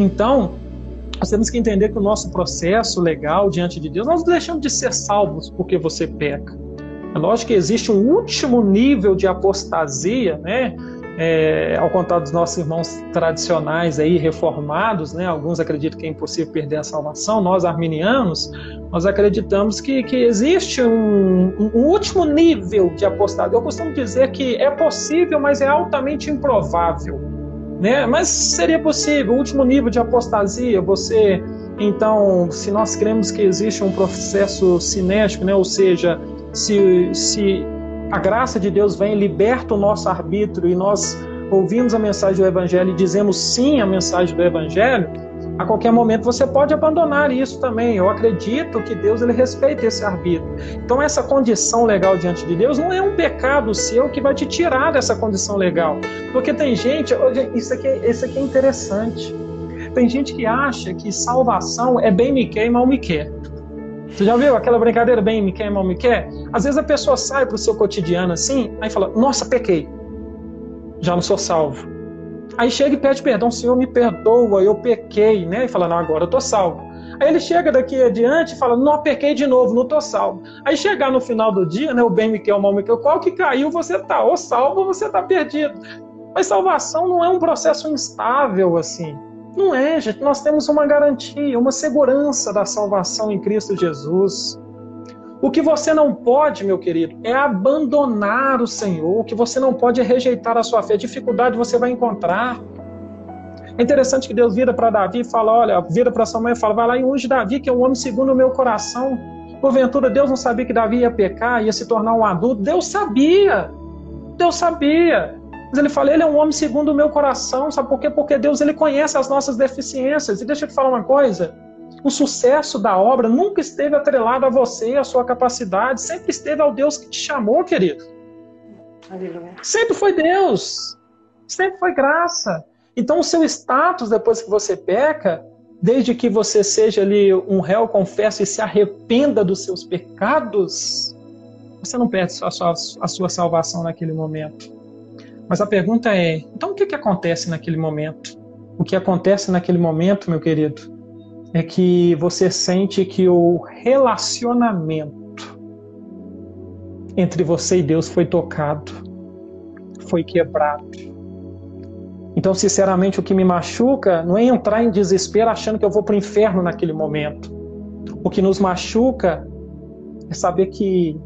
Então, nós temos que entender que o nosso processo legal diante de Deus, nós deixamos de ser salvos porque você peca. É lógico que existe um último nível de apostasia, né? É, ao contrário dos nossos irmãos tradicionais aí, reformados, né? Alguns acreditam que é impossível perder a salvação. Nós, arminianos, nós acreditamos que, que existe um, um último nível de apostasia. Eu costumo dizer que é possível, mas é altamente improvável. Né? Mas seria possível, o último nível de apostasia, você então, se nós cremos que existe um processo cinético, né? ou seja, se, se a graça de Deus vem liberta o nosso arbítrio e nós ouvimos a mensagem do Evangelho e dizemos sim à mensagem do Evangelho, a qualquer momento você pode abandonar isso também. Eu acredito que Deus ele respeita esse arbítrio. Então essa condição legal diante de Deus não é um pecado seu que vai te tirar dessa condição legal. Porque tem gente, isso aqui, isso aqui é interessante. Tem gente que acha que salvação é bem me quer e mal me quer. Você já viu aquela brincadeira bem me quer mal me quer? Às vezes a pessoa sai para o seu cotidiano assim, aí fala, nossa, pequei. Já não sou salvo. Aí chega e pede perdão, Senhor, me perdoa, eu pequei, né? E fala, não, agora eu tô salvo. Aí ele chega daqui adiante e fala, não, pequei de novo, não tô salvo. Aí chegar no final do dia, né? O bem me quer, o mal me quer, qual que caiu, você tá ou salvo ou você tá perdido. Mas salvação não é um processo instável assim. Não é, gente. Nós temos uma garantia, uma segurança da salvação em Cristo Jesus. O que você não pode, meu querido, é abandonar o Senhor. O que você não pode é rejeitar a sua fé. Dificuldade você vai encontrar. É interessante que Deus vira para Davi e fala: olha, vira para sua mãe e fala: vai lá e unge Davi, que é um homem segundo o meu coração. Porventura, Deus não sabia que Davi ia pecar, ia se tornar um adulto. Deus sabia. Deus sabia. Mas ele fala: ele é um homem segundo o meu coração. Sabe por quê? Porque Deus ele conhece as nossas deficiências. E deixa eu te falar uma coisa o sucesso da obra nunca esteve atrelado a você, a sua capacidade, sempre esteve ao Deus que te chamou, querido. Aleluia. Sempre foi Deus, sempre foi graça. Então, o seu status depois que você peca, desde que você seja ali um réu, confesso e se arrependa dos seus pecados, você não perde a sua, a sua salvação naquele momento. Mas a pergunta é: então o que, que acontece naquele momento? O que acontece naquele momento, meu querido, é que você sente que o relacionamento entre você e Deus foi tocado, foi quebrado. Então, sinceramente, o que me machuca não é entrar em desespero achando que eu vou para o inferno naquele momento. O que nos machuca é saber que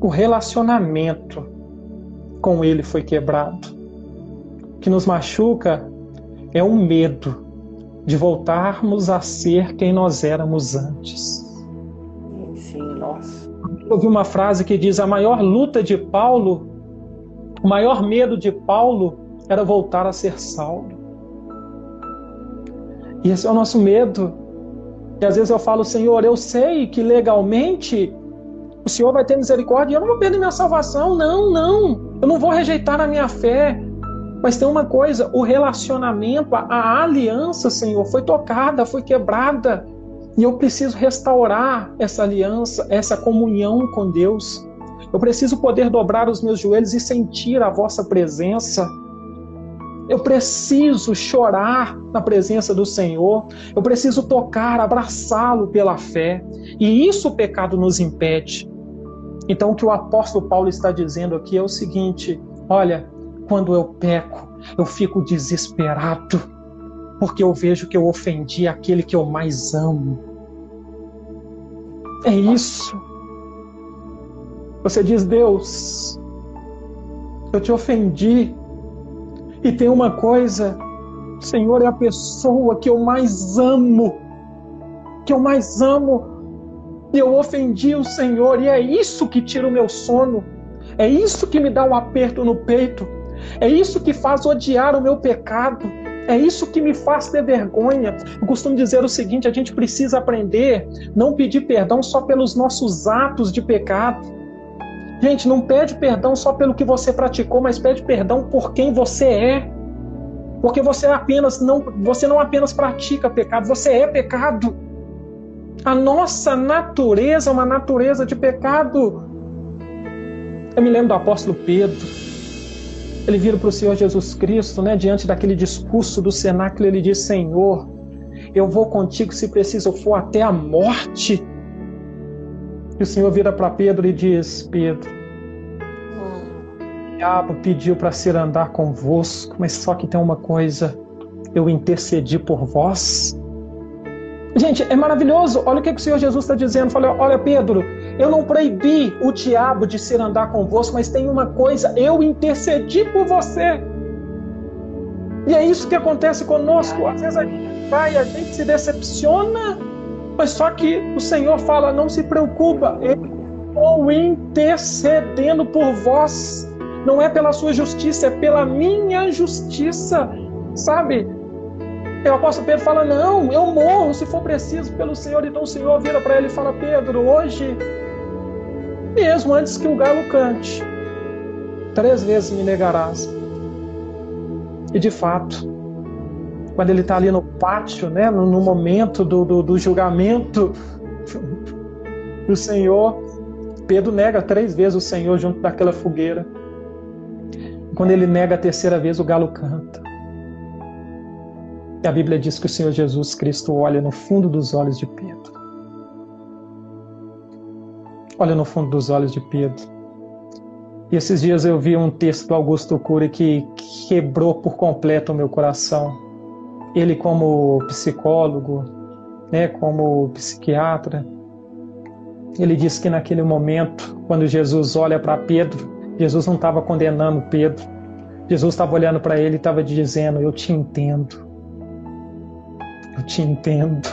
o relacionamento com Ele foi quebrado. O que nos machuca é o medo de voltarmos a ser quem nós éramos antes. Sim, nossa. Eu ouvi uma frase que diz: a maior luta de Paulo, o maior medo de Paulo era voltar a ser Saulo. E esse é o nosso medo. E às vezes eu falo, Senhor, eu sei que legalmente o Senhor vai ter misericórdia e eu não vou perder minha salvação. Não, não. Eu não vou rejeitar a minha fé. Mas tem uma coisa: o relacionamento, a, aliança, Senhor, foi tocada, foi quebrada. E eu preciso restaurar essa aliança, essa comunhão com Deus. Eu preciso poder dobrar os meus joelhos e sentir a vossa presença. Eu preciso chorar na presença do Senhor. Eu preciso tocar, abraçá-lo pela fé. E isso o pecado nos impede. Então, o que o apóstolo Paulo está dizendo aqui é o seguinte: olha, quando eu peco, eu fico desesperado, porque eu vejo que eu ofendi aquele que eu mais amo. É isso. Você diz, Deus, eu te ofendi. E tem uma coisa, Senhor é a pessoa que eu mais amo, que eu mais amo. Eu ofendi o Senhor, e é isso que tira o meu sono, é isso que me dá um aperto no peito. É isso que faz odiar o meu pecado. É isso que me faz ter vergonha. Eu costumo dizer o seguinte: a gente precisa aprender não pedir perdão só pelos nossos atos de pecado. Gente, não pede perdão só pelo que você praticou, mas pede perdão por quem você é. Porque você apenas não, você não apenas pratica pecado, você é pecado. A nossa natureza é uma natureza de pecado. Eu me lembro do apóstolo Pedro. Ele vira para o Senhor Jesus Cristo, né, diante daquele discurso do cenáculo, ele diz: Senhor, eu vou contigo se preciso for até a morte. E o Senhor vira para Pedro e diz: Pedro, o diabo pediu para ser andar convosco, mas só que tem uma coisa: eu intercedi por vós. Gente, é maravilhoso. Olha o que, o Senhor Jesus está dizendo. Falei, olha, Pedro, eu não proibi o diabo de ser andar convosco, mas tem uma coisa: eu intercedi por você. E é isso que acontece conosco. Às vezes a gente vai, a gente se decepciona, mas só que o Senhor fala: não se preocupa, eu estou intercedendo por vós. Não é pela sua justiça, é pela minha justiça. Sabe? E o apóstolo Pedro fala: Não, eu morro se for preciso pelo Senhor. Então o Senhor vira para ele e fala: Pedro, hoje, mesmo antes que o galo cante, três vezes me negarás. E de fato, quando ele está ali no pátio, né, no, no momento do, do, do julgamento do Senhor, Pedro nega três vezes o Senhor junto daquela fogueira. Quando ele nega a terceira vez, o galo canta. E a Bíblia diz que o Senhor Jesus Cristo olha no fundo dos olhos de Pedro. Olha no fundo dos olhos de Pedro e esses dias eu vi um texto do Augusto Cury que quebrou por completo o meu coração. Ele, como psicólogo, né, como psiquiatra, ele disse que naquele momento, quando Jesus olha para Pedro, Jesus não estava condenando Pedro. Jesus estava olhando para ele e estava dizendo: Eu te entendo. Eu te entendo.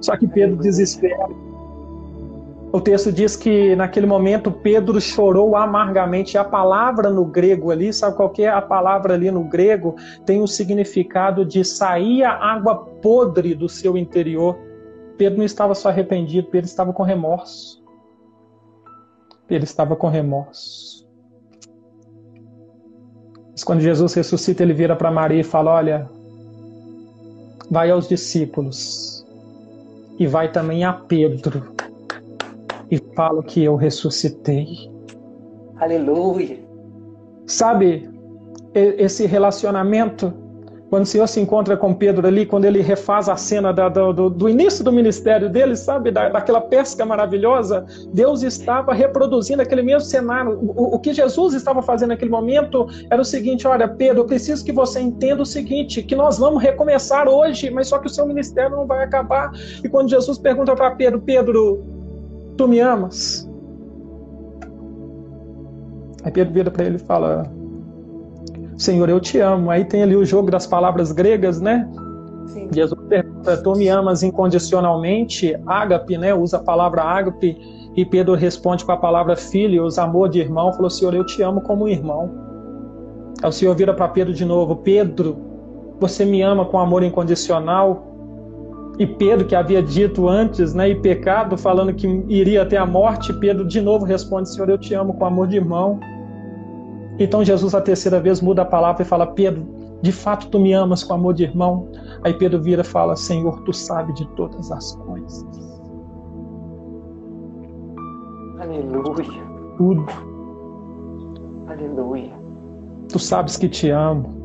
Só que Pedro desespera o texto diz que naquele momento Pedro chorou amargamente. A palavra no grego ali, sabe qual é a palavra ali no grego? Tem o significado de sair a água podre do seu interior. Pedro não estava só arrependido, Pedro estava com remorso. Pedro estava com remorso. Mas quando Jesus ressuscita, ele vira para Maria e fala: Olha, vai aos discípulos e vai também a Pedro e falo que eu ressuscitei. Aleluia. Sabe, esse relacionamento, quando o Senhor se encontra com Pedro ali, quando ele refaz a cena da, do, do, início do ministério dele, sabe, da, daquela pesca maravilhosa, Deus estava reproduzindo aquele mesmo cenário. O, o que Jesus estava fazendo naquele momento era o seguinte: olha, Pedro, eu preciso que você entenda o seguinte, que nós vamos recomeçar hoje, mas só que o seu ministério não vai acabar. E quando Jesus pergunta para Pedro, Pedro, Tu me amas? Aí Pedro vira para ele e fala: Senhor, eu te amo. Aí tem ali o jogo das palavras gregas, né? Sim. Jesus pergunta: Tu me amas incondicionalmente? Ágape, né? Usa a palavra ágape. E Pedro responde com a palavra filho, usa amor de irmão. Falou: Senhor, eu te amo como irmão. Aí o Senhor vira para Pedro de novo: Pedro, você me ama com amor incondicional? E Pedro, que havia dito antes, né, e pecado, falando que iria até a morte, Pedro de novo responde: Senhor, eu te amo com amor de irmão. Então Jesus, a terceira vez, muda a palavra e fala: Pedro, de fato tu me amas com amor de irmão? Aí Pedro vira e fala: Senhor, tu sabe de todas as coisas. Aleluia. Tudo. Aleluia. Tu sabes que te amo.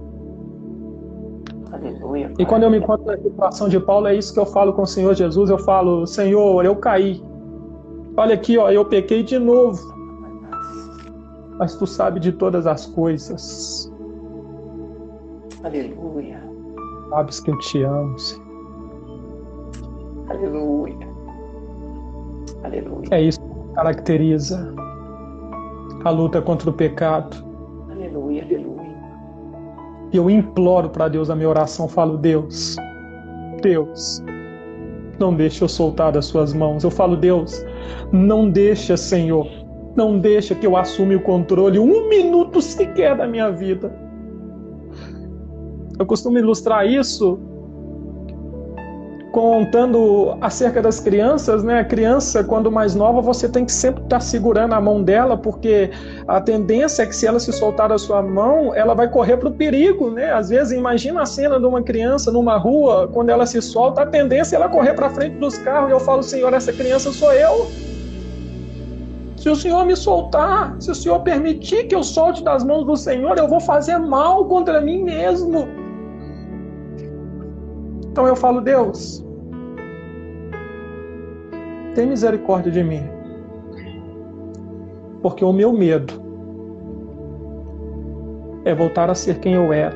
Aleluia. E quando eu me encontro na situação de Paulo, é isso que eu falo com o Senhor Jesus. Eu falo, Senhor, eu caí. Olha aqui, ó, eu pequei de novo. Mas tu sabe de todas as coisas. Aleluia. Sabes que eu te amo, Senhor. Aleluia. Aleluia. É isso que caracteriza a luta contra o pecado. Aleluia, aleluia. E eu imploro para Deus a minha oração, falo, Deus, Deus, não deixe eu soltar das suas mãos. Eu falo, Deus, não deixa, Senhor, não deixa que eu assume o controle um minuto sequer da minha vida. Eu costumo ilustrar isso contando acerca das crianças, né? A criança, quando mais nova, você tem que sempre estar tá segurando a mão dela, porque a tendência é que se ela se soltar da sua mão, ela vai correr para o perigo, né? Às vezes, imagina a cena de uma criança numa rua, quando ela se solta, a tendência é ela correr para frente dos carros. E eu falo, Senhor, essa criança sou eu. Se o Senhor me soltar, se o Senhor permitir que eu solte das mãos do Senhor, eu vou fazer mal contra mim mesmo. Então eu falo, Deus, tem misericórdia de mim. Porque o meu medo é voltar a ser quem eu era.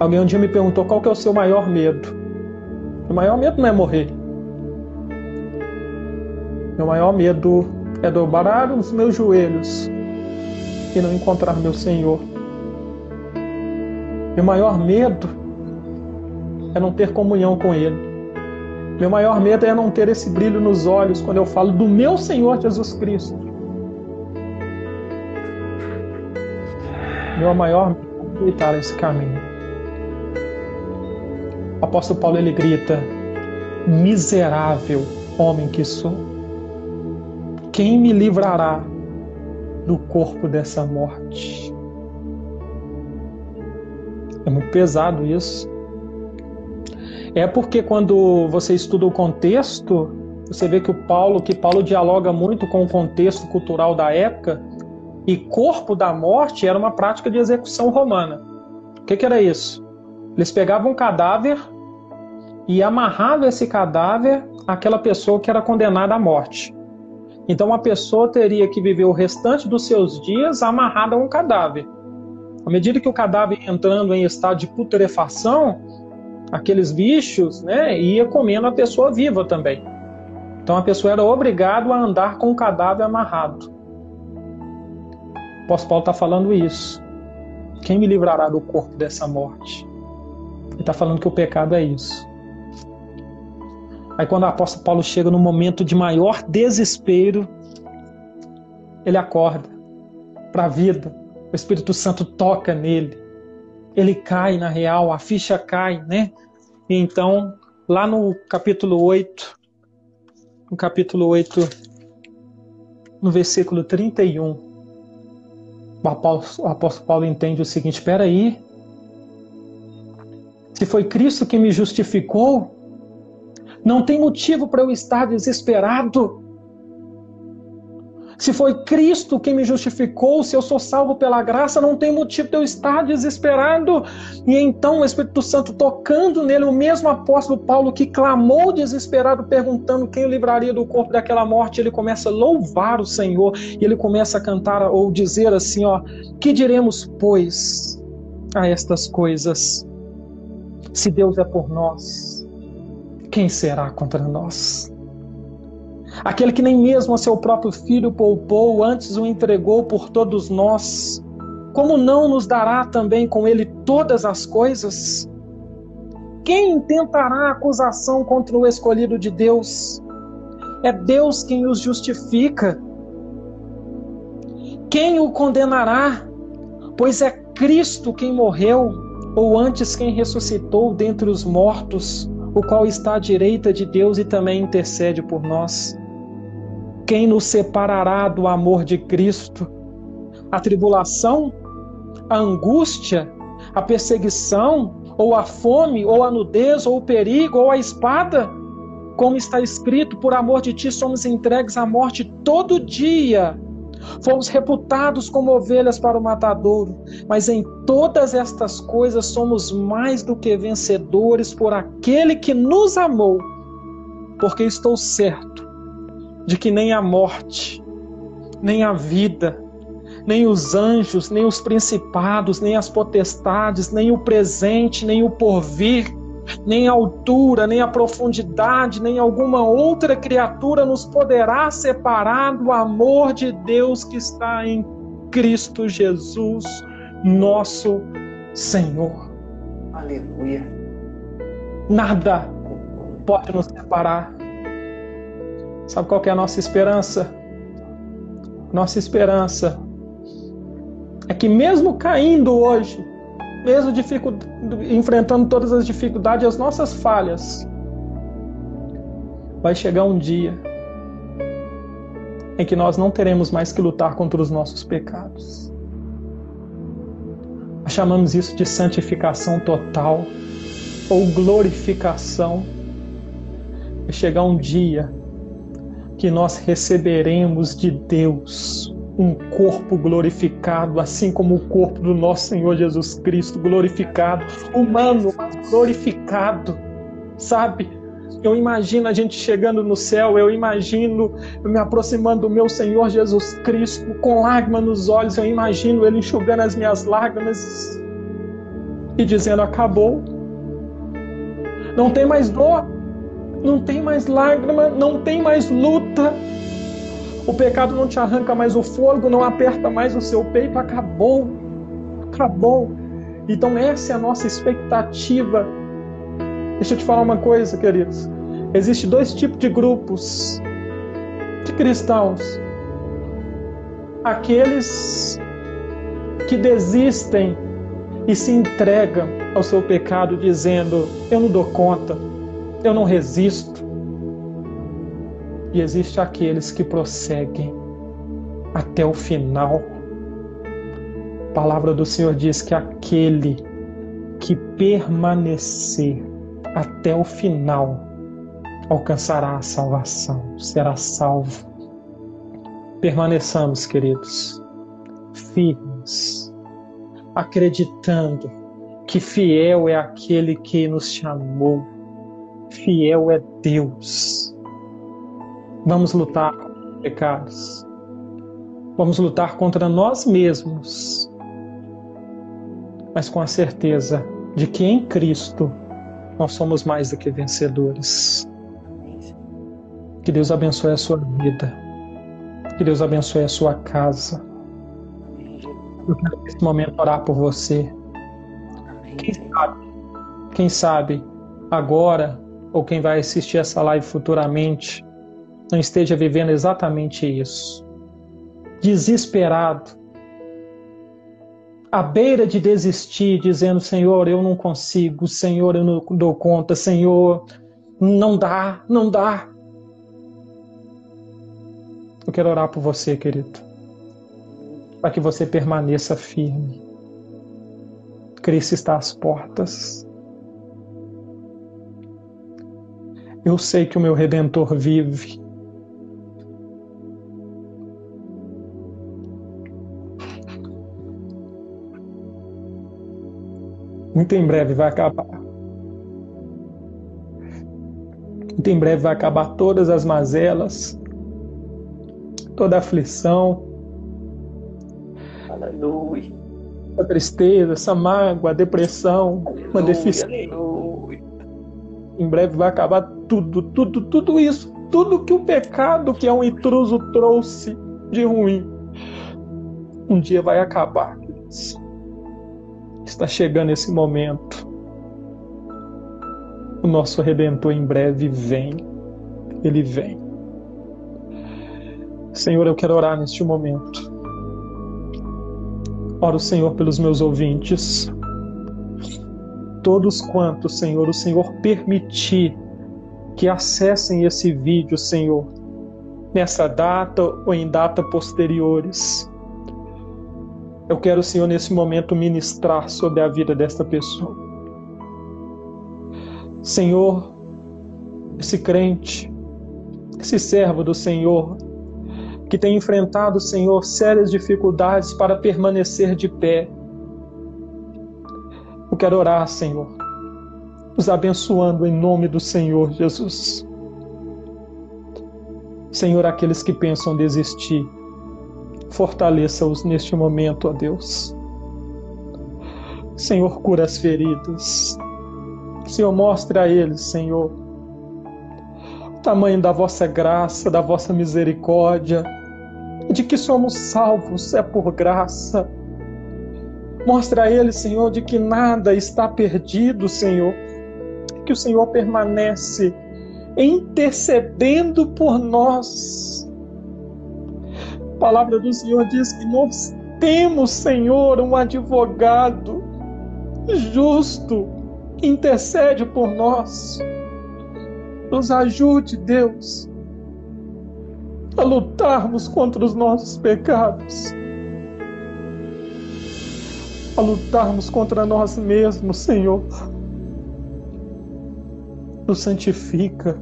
Alguém um dia me perguntou qual que é o seu maior medo. O maior medo não é morrer. Meu maior medo é dobrar os meus joelhos e não encontrar meu Senhor. Meu maior medo é não ter comunhão com Ele. Meu maior medo é não ter esse brilho nos olhos quando eu falo do meu Senhor Jesus Cristo. Meu maior medo é aproveitar esse caminho. O apóstolo Paulo ele grita: Miserável homem que sou, quem me livrará do corpo dessa morte? É muito pesado isso. É porque quando você estuda o contexto, você vê que o Paulo, que Paulo dialoga muito com o contexto cultural da época, e corpo da morte era uma prática de execução romana. O que, que era isso? Eles pegavam um cadáver e amarravam esse cadáver àquela pessoa que era condenada à morte. Então a pessoa teria que viver o restante dos seus dias amarrada a um cadáver. À medida que o cadáver entrando em estado de putrefação, aqueles bichos, né, ia comendo a pessoa viva também. Então a pessoa era obrigada a andar com o cadáver amarrado. O apóstolo Paulo está falando isso. Quem me livrará do corpo dessa morte? Ele está falando que o pecado é isso. Aí quando o apóstolo Paulo chega no momento de maior desespero, ele acorda para a vida. O Espírito Santo toca nele ele cai na real, a ficha cai, né? Então, lá no capítulo 8, no capítulo 8, no versículo 31, o apóstolo, o apóstolo Paulo entende o seguinte: espera aí, se foi Cristo que me justificou, não tem motivo para eu estar desesperado. Se foi Cristo quem me justificou, se eu sou salvo pela graça, não tem motivo de eu estar desesperado. E então o Espírito Santo tocando nele, o mesmo apóstolo Paulo que clamou desesperado, perguntando quem o livraria do corpo daquela morte, ele começa a louvar o Senhor e ele começa a cantar ou dizer assim: ó, que diremos, pois, a estas coisas? Se Deus é por nós, quem será contra nós? Aquele que nem mesmo a seu próprio filho poupou, antes o entregou por todos nós, como não nos dará também com ele todas as coisas? Quem intentará acusação contra o escolhido de Deus? É Deus quem os justifica. Quem o condenará? Pois é Cristo quem morreu, ou antes quem ressuscitou dentre os mortos, o qual está à direita de Deus e também intercede por nós. Quem nos separará do amor de Cristo? A tribulação? A angústia? A perseguição? Ou a fome? Ou a nudez? Ou o perigo? Ou a espada? Como está escrito, por amor de ti somos entregues à morte todo dia. Fomos reputados como ovelhas para o matadouro, mas em todas estas coisas somos mais do que vencedores por aquele que nos amou. Porque estou certo de que nem a morte, nem a vida, nem os anjos, nem os principados, nem as potestades, nem o presente, nem o porvir, nem a altura, nem a profundidade, nem alguma outra criatura nos poderá separar do amor de Deus que está em Cristo Jesus, nosso Senhor. Aleluia. Nada pode nos separar Sabe qual é a nossa esperança? Nossa esperança é que mesmo caindo hoje, mesmo enfrentando todas as dificuldades, as nossas falhas, vai chegar um dia em que nós não teremos mais que lutar contra os nossos pecados. Chamamos isso de santificação total ou glorificação. Vai chegar um dia que nós receberemos de Deus um corpo glorificado, assim como o corpo do nosso Senhor Jesus Cristo glorificado, humano, mas glorificado, sabe? Eu imagino a gente chegando no céu, eu imagino me aproximando do meu Senhor Jesus Cristo com lágrimas nos olhos, eu imagino Ele enxugando as minhas lágrimas e dizendo: acabou. Não tem mais dor, não tem mais lágrima, não tem mais luta. O pecado não te arranca mais o fôlego, não aperta mais o seu peito, acabou. Acabou. Então, essa é a nossa expectativa Deixa eu te falar uma coisa, queridos. Existem dois tipos de grupos de cristãos. Aqueles que desistem e se entregam ao seu pecado, dizendo: Eu não dou conta, eu não resisto. E existe aqueles que prosseguem até o final. A palavra do Senhor diz que aquele que permanecer até o final alcançará a salvação, será salvo. Permaneçamos, queridos, firmes, acreditando que fiel é aquele que nos chamou, fiel é Deus. Vamos lutar contra pecados, vamos lutar contra nós mesmos, mas com a certeza de que em Cristo nós somos mais do que vencedores. Que Deus abençoe a sua vida. Que Deus abençoe a sua casa. Eu quero nesse momento orar por você. Quem sabe, quem sabe agora ou quem vai assistir essa live futuramente não esteja vivendo exatamente isso. Desesperado, à beira de desistir, dizendo: Senhor, eu não consigo, Senhor, eu não dou conta, Senhor, não dá, não dá. Eu quero orar por você, querido, para que você permaneça firme. Cristo está às portas. Eu sei que o meu redentor vive. Muito em breve vai acabar. Muito em breve vai acabar todas as mazelas, toda a aflição. Aleluia. A tristeza, essa mágoa, a depressão, uma deficiência. Em breve vai acabar tudo, tudo, tudo isso. Tudo que o pecado, que é um intruso, trouxe de ruim. Um dia vai acabar. Está chegando esse momento. O nosso redentor em breve vem. Ele vem. Senhor, eu quero orar neste momento. Oro, Senhor, pelos meus ouvintes. Todos quantos, Senhor, o Senhor permitir que acessem esse vídeo, Senhor, nessa data ou em data posteriores. Eu quero, Senhor, nesse momento ministrar sobre a vida desta pessoa. Senhor, esse crente, esse servo do Senhor, que tem enfrentado, Senhor, sérias dificuldades para permanecer de pé. Eu quero orar, Senhor, os abençoando em nome do Senhor Jesus. Senhor, aqueles que pensam desistir, Fortaleça-os neste momento, ó Deus. Senhor, cura as feridas. Senhor, mostre a eles, Senhor, o tamanho da vossa graça, da vossa misericórdia, de que somos salvos é por graça. Mostre a eles, Senhor, de que nada está perdido, Senhor, que o Senhor permanece intercedendo por nós palavra do Senhor diz que nós temos, Senhor, um advogado justo, intercede por nós. Nos ajude, Deus, a lutarmos contra os nossos pecados, a lutarmos contra nós mesmos, Senhor. Nos santifica.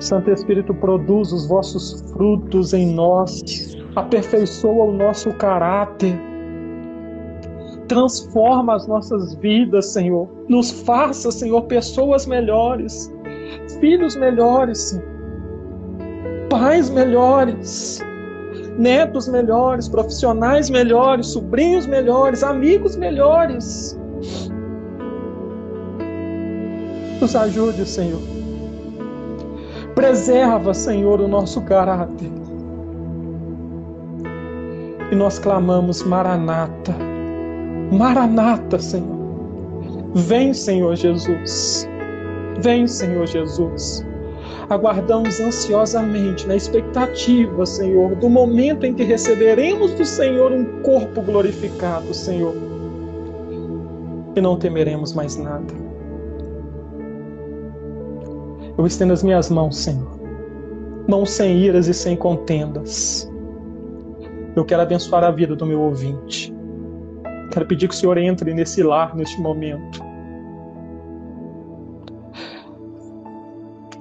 Santo Espírito, produz os vossos frutos em nós, aperfeiçoa o nosso caráter, transforma as nossas vidas, Senhor. Nos faça, Senhor, pessoas melhores, filhos melhores, pais melhores, netos melhores, profissionais melhores, sobrinhos melhores, amigos melhores. Nos ajude, Senhor. Preserva, Senhor, o nosso caráter. E nós clamamos Maranata. Maranata, Senhor. Vem, Senhor Jesus. Vem, Senhor Jesus aguardamos ansiosamente, na expectativa, Senhor, do momento em que receberemos do Senhor um corpo glorificado, Senhor. E não temeremos mais nada. Eu estendo as minhas mãos, Senhor. Mãos sem iras e sem contendas. Eu quero abençoar a vida do meu ouvinte. Quero pedir que o Senhor entre nesse lar neste momento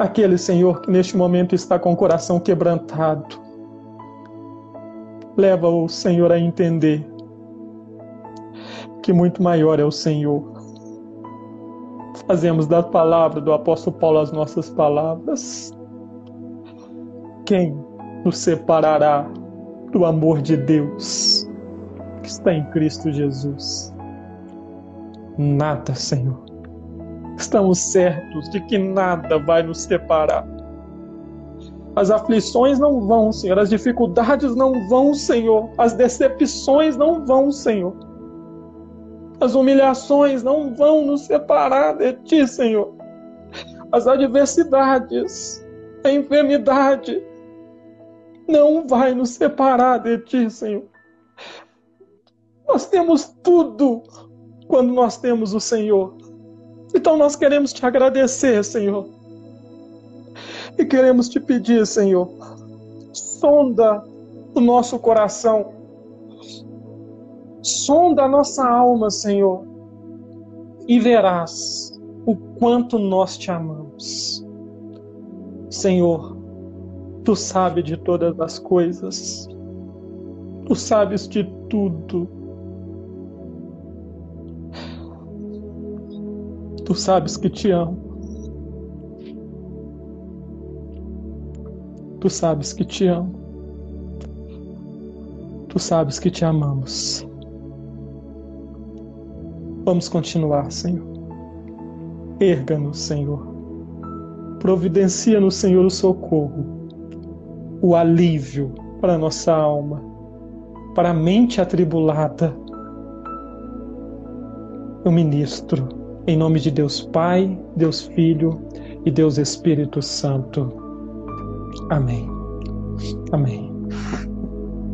aquele Senhor que neste momento está com o coração quebrantado. Leva o Senhor a entender que muito maior é o Senhor. Fazemos da palavra do apóstolo Paulo as nossas palavras. Quem nos separará do amor de Deus que está em Cristo Jesus? Nada, Senhor estamos certos de que nada vai nos separar. As aflições não vão, Senhor, as dificuldades não vão, Senhor, as decepções não vão, Senhor. As humilhações não vão nos separar de Ti, Senhor. As adversidades, a enfermidade não vai nos separar de Ti, Senhor. Nós temos tudo quando nós temos o Senhor. Então nós queremos te agradecer, Senhor. E queremos te pedir, Senhor, sonda o nosso coração, sonda a nossa alma, Senhor, e verás o quanto nós te amamos. Senhor, tu sabes de todas as coisas, tu sabes de tudo Tu sabes que te amo. Tu sabes que te amo. Tu sabes que te amamos. Vamos continuar, Senhor. Erga-nos, Senhor. Providencia-nos, Senhor, o socorro, o alívio para a nossa alma, para a mente atribulada. Eu ministro em nome de Deus Pai, Deus Filho e Deus Espírito Santo. Amém. Amém.